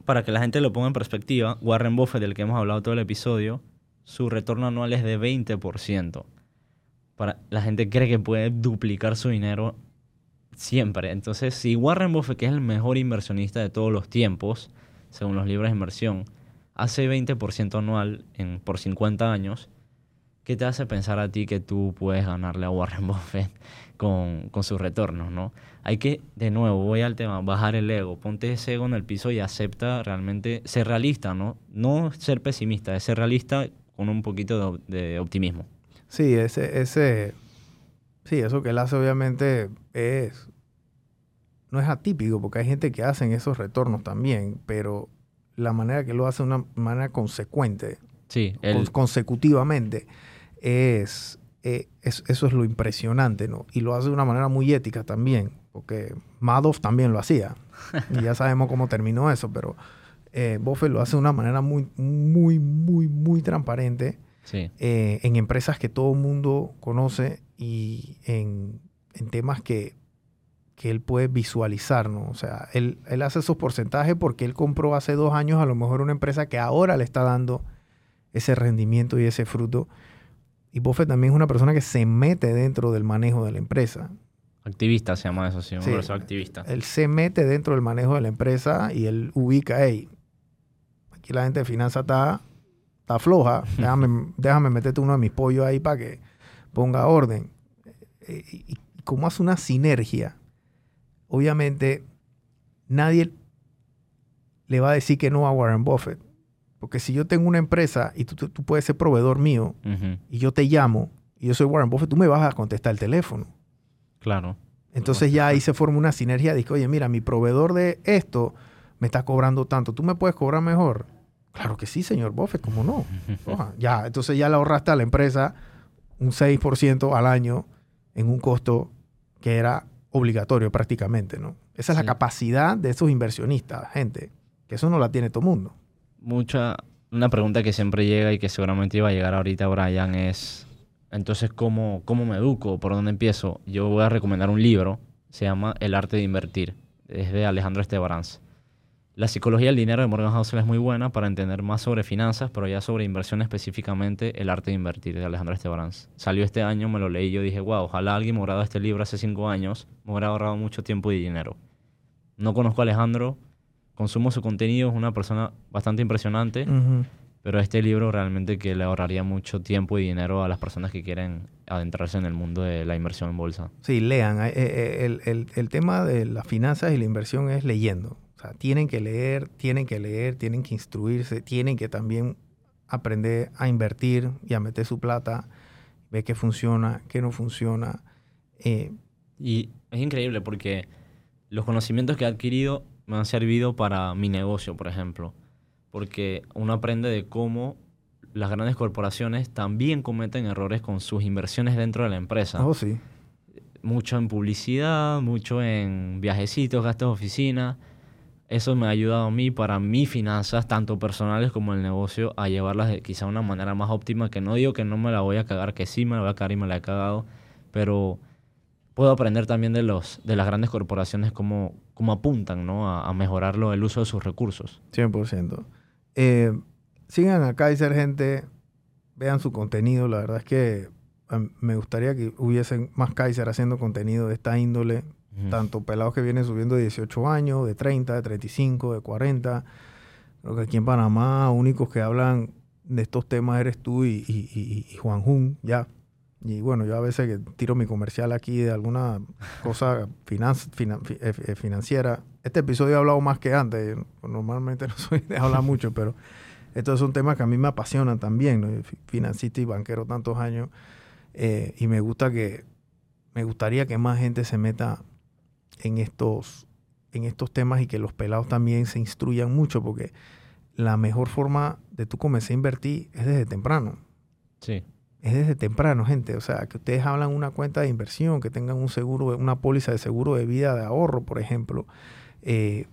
S2: para que la gente lo ponga en perspectiva, Warren Buffett, del que hemos hablado todo el episodio, su retorno anual es de 20%. Para, la gente cree que puede duplicar su dinero siempre. Entonces, si Warren Buffett, que es el mejor inversionista de todos los tiempos, según los libros de inversión, hace 20% anual en, por 50 años, ¿qué te hace pensar a ti que tú puedes ganarle a Warren Buffett con, con sus retornos? ¿no? Hay que, de nuevo, voy al tema, bajar el ego, ponte ese ego en el piso y acepta realmente ser realista, ¿no? No ser pesimista, es ser realista con un poquito de, optimismo.
S1: Sí, ese, ese, sí, eso que él hace obviamente es no es atípico porque hay gente que hacen esos retornos también, pero la manera que lo hace de una manera consecuente,
S2: sí,
S1: consecutivamente, es, eh, eso es lo impresionante, ¿no? Y lo hace de una manera muy ética también, porque Madoff también lo hacía. y ya sabemos cómo terminó eso, pero eh, Buffett lo hace de una manera muy, muy, muy, muy transparente. Eh, en empresas que todo el mundo conoce y en, temas que, que, él puede visualizar, ¿no? O sea, él, él hace esos porcentajes porque él compró hace dos años a lo mejor una empresa que ahora le está dando ese rendimiento y ese fruto. Y Buffett también es una persona que se mete dentro del manejo de la empresa.
S2: Activista se llama eso, sí, un activista.
S1: Él se mete dentro del manejo de la empresa y él ubica, hey, aquí la gente de finanzas está, está floja, déjame, déjame meterte uno de mis pollos ahí para que ponga orden. Eh, y, como hace una sinergia, obviamente nadie le va a decir que no a Warren Buffett. Porque si yo tengo una empresa y tú, puedes ser proveedor mío y yo te llamo y yo soy Warren Buffett, tú me vas a contestar el teléfono.
S2: Claro.
S1: Entonces ya ahí se forma una sinergia de que, oye, mira, mi proveedor de esto me está cobrando tanto, ¿tú me puedes cobrar mejor? Claro que sí, señor Buffett, ¿cómo no? ya, entonces ya le ahorraste a la empresa un 6% al año en un costo que era obligatorio prácticamente, ¿no? Esa es la capacidad de esos inversionistas, gente, que eso no la tiene todo el mundo.
S2: Mucha, una pregunta que siempre llega y que seguramente iba a llegar ahorita, Brian, es entonces, ¿cómo, ¿cómo me educo? ¿Por dónde empiezo? Yo voy a recomendar un libro, se llama El arte de invertir, es de Alejandro Estebaranz. La psicología del dinero de Morgan Housel es muy buena para entender más sobre finanzas, pero ya sobre inversión específicamente, El arte de invertir de Alejandro Estebaranz. Salió este año, me lo leí y yo dije, wow, ojalá alguien me hubiera dado este libro hace cinco años, me hubiera ahorrado mucho tiempo y dinero. No conozco a Alejandro, consumo su contenido, es una persona bastante impresionante. Pero este libro realmente que le ahorraría mucho tiempo y dinero a las personas que quieren adentrarse en el mundo de la inversión en bolsa.
S1: Sí, lean. Eh, eh, el, el, tema de las finanzas y la inversión es leyendo. Sea, tienen que leer, tienen que leer, tienen que instruirse, tienen que también aprender a invertir y a meter su plata, ver qué funciona, qué no funciona.
S2: Eh, y es increíble porque los conocimientos que he adquirido me han servido para mi negocio, por ejemplo porque uno aprende de cómo las grandes corporaciones también cometen errores con sus inversiones dentro de la empresa.
S1: Oh, sí.
S2: Mucho en publicidad, mucho en viajecitos, gastos de oficina. Eso me ha ayudado a mí para mis finanzas, tanto personales como el negocio, a llevarlas de quizá una manera más óptima, que no digo que no me la voy a cagar, que sí me la voy a cagar y me la he cagado, pero puedo aprender también de, los, de las grandes corporaciones cómo, cómo apuntan ¿no? a, a mejorar el uso de sus recursos.
S1: 100%. Eh, sigan a Kaiser, gente. Vean su contenido. La verdad es que em, me gustaría que hubiesen más Kaiser haciendo contenido de esta índole. Tanto pelados que vienen subiendo de 18 años, de 30, de 35, de 40. Creo que aquí en Panamá, únicos que hablan de estos temas eres tú y, Juan Jun, ya. Y bueno, yo a veces que tiro mi comercial aquí de alguna cosa eh, eh, financiera, este episodio he hablado más que antes. Normalmente no soy de hablar mucho, pero estos son temas que a mí me apasionan también. ¿no? Financista y banquero tantos años. Eh, y me gusta que, me gustaría que más gente se meta en estos, en estos temas y que los pelados también se instruyan mucho, porque la mejor forma de tú comenzar a invertir es desde temprano.
S2: Sí.
S1: Es desde temprano, gente. O sea, que ustedes hablan una cuenta de inversión, que tengan un seguro, una póliza de seguro de vida de ahorro, por ejemplo. Eh,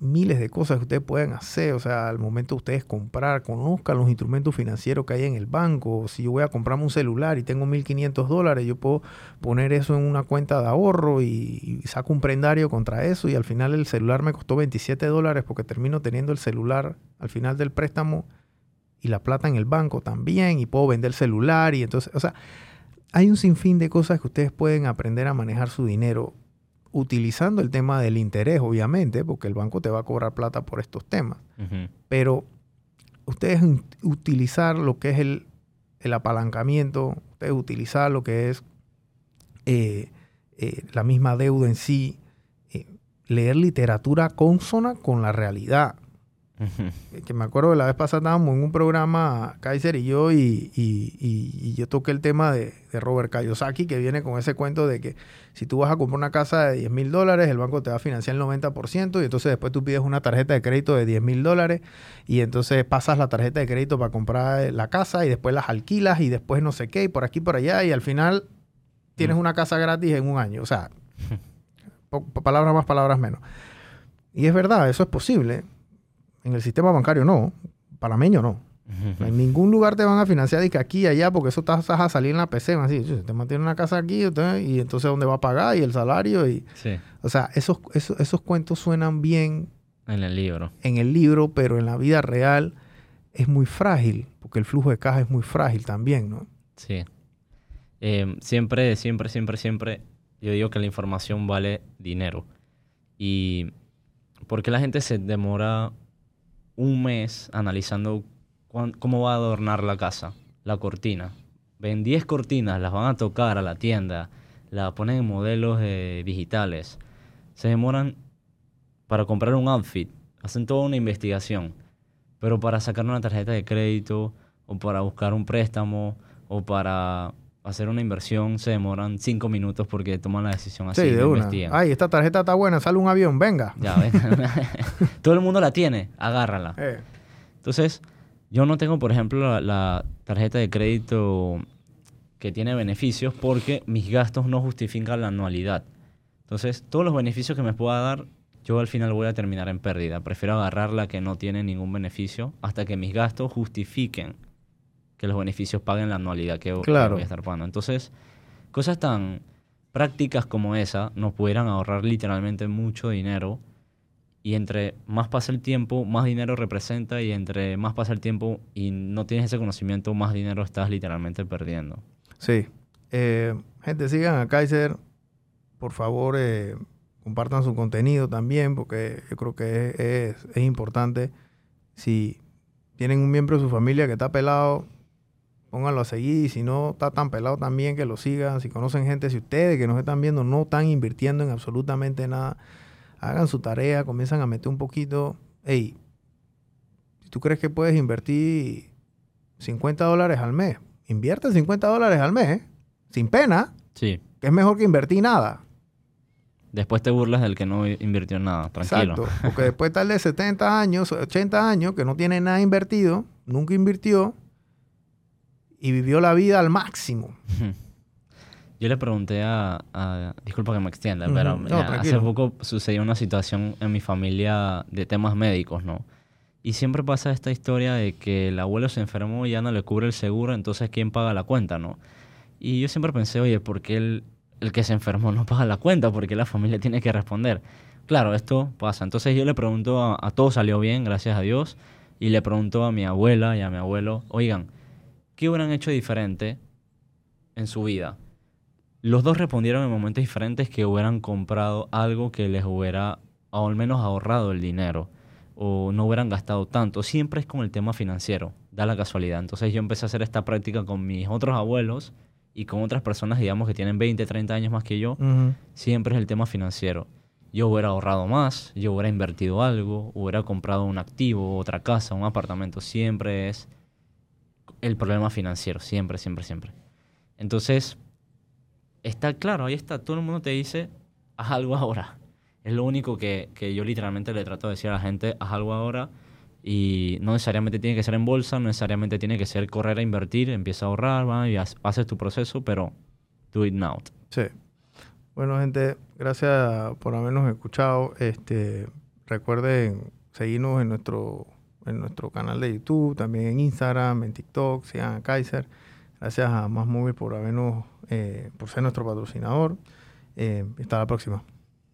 S1: miles de cosas que ustedes pueden hacer, o sea, al momento de ustedes comprar, conozcan los instrumentos financieros que hay en el banco. Si yo voy a comprarme un celular y tengo 1.500 dólares, yo puedo poner eso en una cuenta de ahorro y, saco un prendario contra eso y al final el celular me costó 27 dólares porque termino teniendo el celular al final del préstamo y la plata en el banco también y puedo vender el celular y entonces, o sea, hay un sinfín de cosas que ustedes pueden aprender a manejar su dinero utilizando el tema del interés, obviamente, porque el banco te va a cobrar plata por estos temas. Pero ustedes utilizar lo que es el, apalancamiento, ustedes utilizar lo que es eh, eh, la misma deuda en sí, eh, leer literatura consona con la realidad. Que me acuerdo que la vez pasada estábamos en un programa, Kaiser y yo, y, y- y- y yo toqué el tema de, de Robert Kiyosaki, que viene con ese cuento de que si tú vas a comprar una casa de 10 mil dólares, el banco te va a financiar el 90%, y entonces después tú pides una tarjeta de crédito de 10 mil dólares, y entonces pasas la tarjeta de crédito para comprar la casa, y después las alquilas, y después no sé qué, y por aquí, por allá, y al final tienes
S2: Mm.
S1: una casa gratis en un año. O sea, palabras más, palabras menos. Y es verdad, eso es posible. En el sistema bancario no, panameño no. En ningún lugar te van a financiar de que aquí y allá, porque eso estás vas a salir en la PC, así, "Chu, te mantiene una casa aquí, usted- y entonces dónde va a pagar y el salario y,
S2: Sí,
S1: o sea, esos, esos, esos cuentos suenan bien
S2: en el libro.
S1: en el libro, pero en la vida real es muy frágil, porque el flujo de caja es muy frágil también, ¿no?
S2: Sí. Eh, siempre, siempre, siempre, siempre, yo digo que la información vale dinero. Y ¿por qué la gente se demora un mes analizando cómo va a adornar la casa, la cortina? Ven 10 cortinas, las van a tocar a la tienda, las ponen en modelos eh, digitales. Se demoran para comprar un outfit, hacen toda una investigación. Pero para sacar una tarjeta de crédito o para buscar un préstamo o para hacer una inversión se demoran cinco minutos porque toman la decisión así,
S1: sí, de una.
S2: investigan.
S1: Ay, esta tarjeta está buena, sale un avión, venga.
S2: Ya, ven. Todo el mundo la tiene, agárrala.
S1: Eh,
S2: Entonces, yo no tengo, por ejemplo, la, la tarjeta de crédito que tiene beneficios porque mis gastos no justifican la anualidad. Entonces, todos los beneficios que me pueda dar, yo al final voy a terminar en pérdida. Prefiero agarrar la que no tiene ningún beneficio hasta que mis gastos justifiquen que los beneficios paguen la anualidad que,
S1: Claro.
S2: voy a estar pagando. Entonces, cosas tan prácticas como esa nos pudieran ahorrar literalmente mucho dinero y entre más pasa el tiempo, más dinero representa y entre más pasa el tiempo y no tienes ese conocimiento, más dinero estás literalmente perdiendo.
S1: Sí. Eh, gente, sigan a Kaiser. Por favor, eh, compartan su contenido también, porque yo creo que es, es- es importante. Si tienen un miembro de su familia que está pelado, pónganlo a seguir. Y si no está tan pelado también, que lo sigan. Si conocen gente, si ustedes que nos están viendo no están invirtiendo en absolutamente nada, hagan su tarea, comienzan a meter un poquito. Hey, si tú crees que puedes invertir 50 dólares al mes, invierte 50 dólares al mes, ¿eh? sin pena,
S2: Sí.
S1: que es mejor que invertir nada.
S2: Después te burlas del que no invirtió nada, tranquilo.
S1: Exacto. Porque después el de 70 años, 80 años, que no tiene nada invertido, nunca invirtió y vivió la vida al máximo.
S2: Yo le pregunté a, a- disculpa que me extienda, pero
S1: No,
S2: hace poco sucedió una situación en mi familia de temas médicos, ¿no? Y siempre pasa esta historia de que el abuelo se enfermó y ya no le cubre el seguro, entonces ¿quién paga la cuenta, no? Y yo siempre pensé, oye, ¿por qué el, el que se enfermó no paga la cuenta? ¿Por qué la familia tiene que responder? Claro, esto pasa. Entonces yo le pregunto, a, a todos salió bien, gracias a Dios, y le pregunto a mi abuela y a mi abuelo, oigan, ¿qué hubieran hecho diferente en su vida? Los dos respondieron en momentos diferentes que hubieran comprado algo que les hubiera, o al menos ahorrado el dinero, o no hubieran gastado tanto. Siempre es con el tema financiero, da la casualidad. Entonces yo empecé a hacer esta práctica con mis otros abuelos y con otras personas, digamos, que tienen 20, 30 años más que yo. Siempre es el tema financiero. Yo hubiera ahorrado más, yo hubiera invertido algo, hubiera comprado un activo, otra casa, un apartamento. Siempre es el problema financiero, siempre, siempre, siempre. Entonces, está claro, ahí está, todo el mundo te dice, haz algo ahora. Es lo único que, que yo literalmente le trato de decir a la gente, haz algo ahora. Y no necesariamente tiene que ser en bolsa, no necesariamente tiene que ser correr a invertir, empieza a ahorrar, va, y haces tu proceso, pero do it now.
S1: Sí. Bueno, gente, gracias por habernos escuchado. Este, recuerden seguirnos en nuestro, en nuestro canal de YouTube, también en Instagram, en TikTok, sigan a Kaiser. Gracias a Más Móvil por habernos, eh, por ser nuestro patrocinador. Eh, hasta la próxima.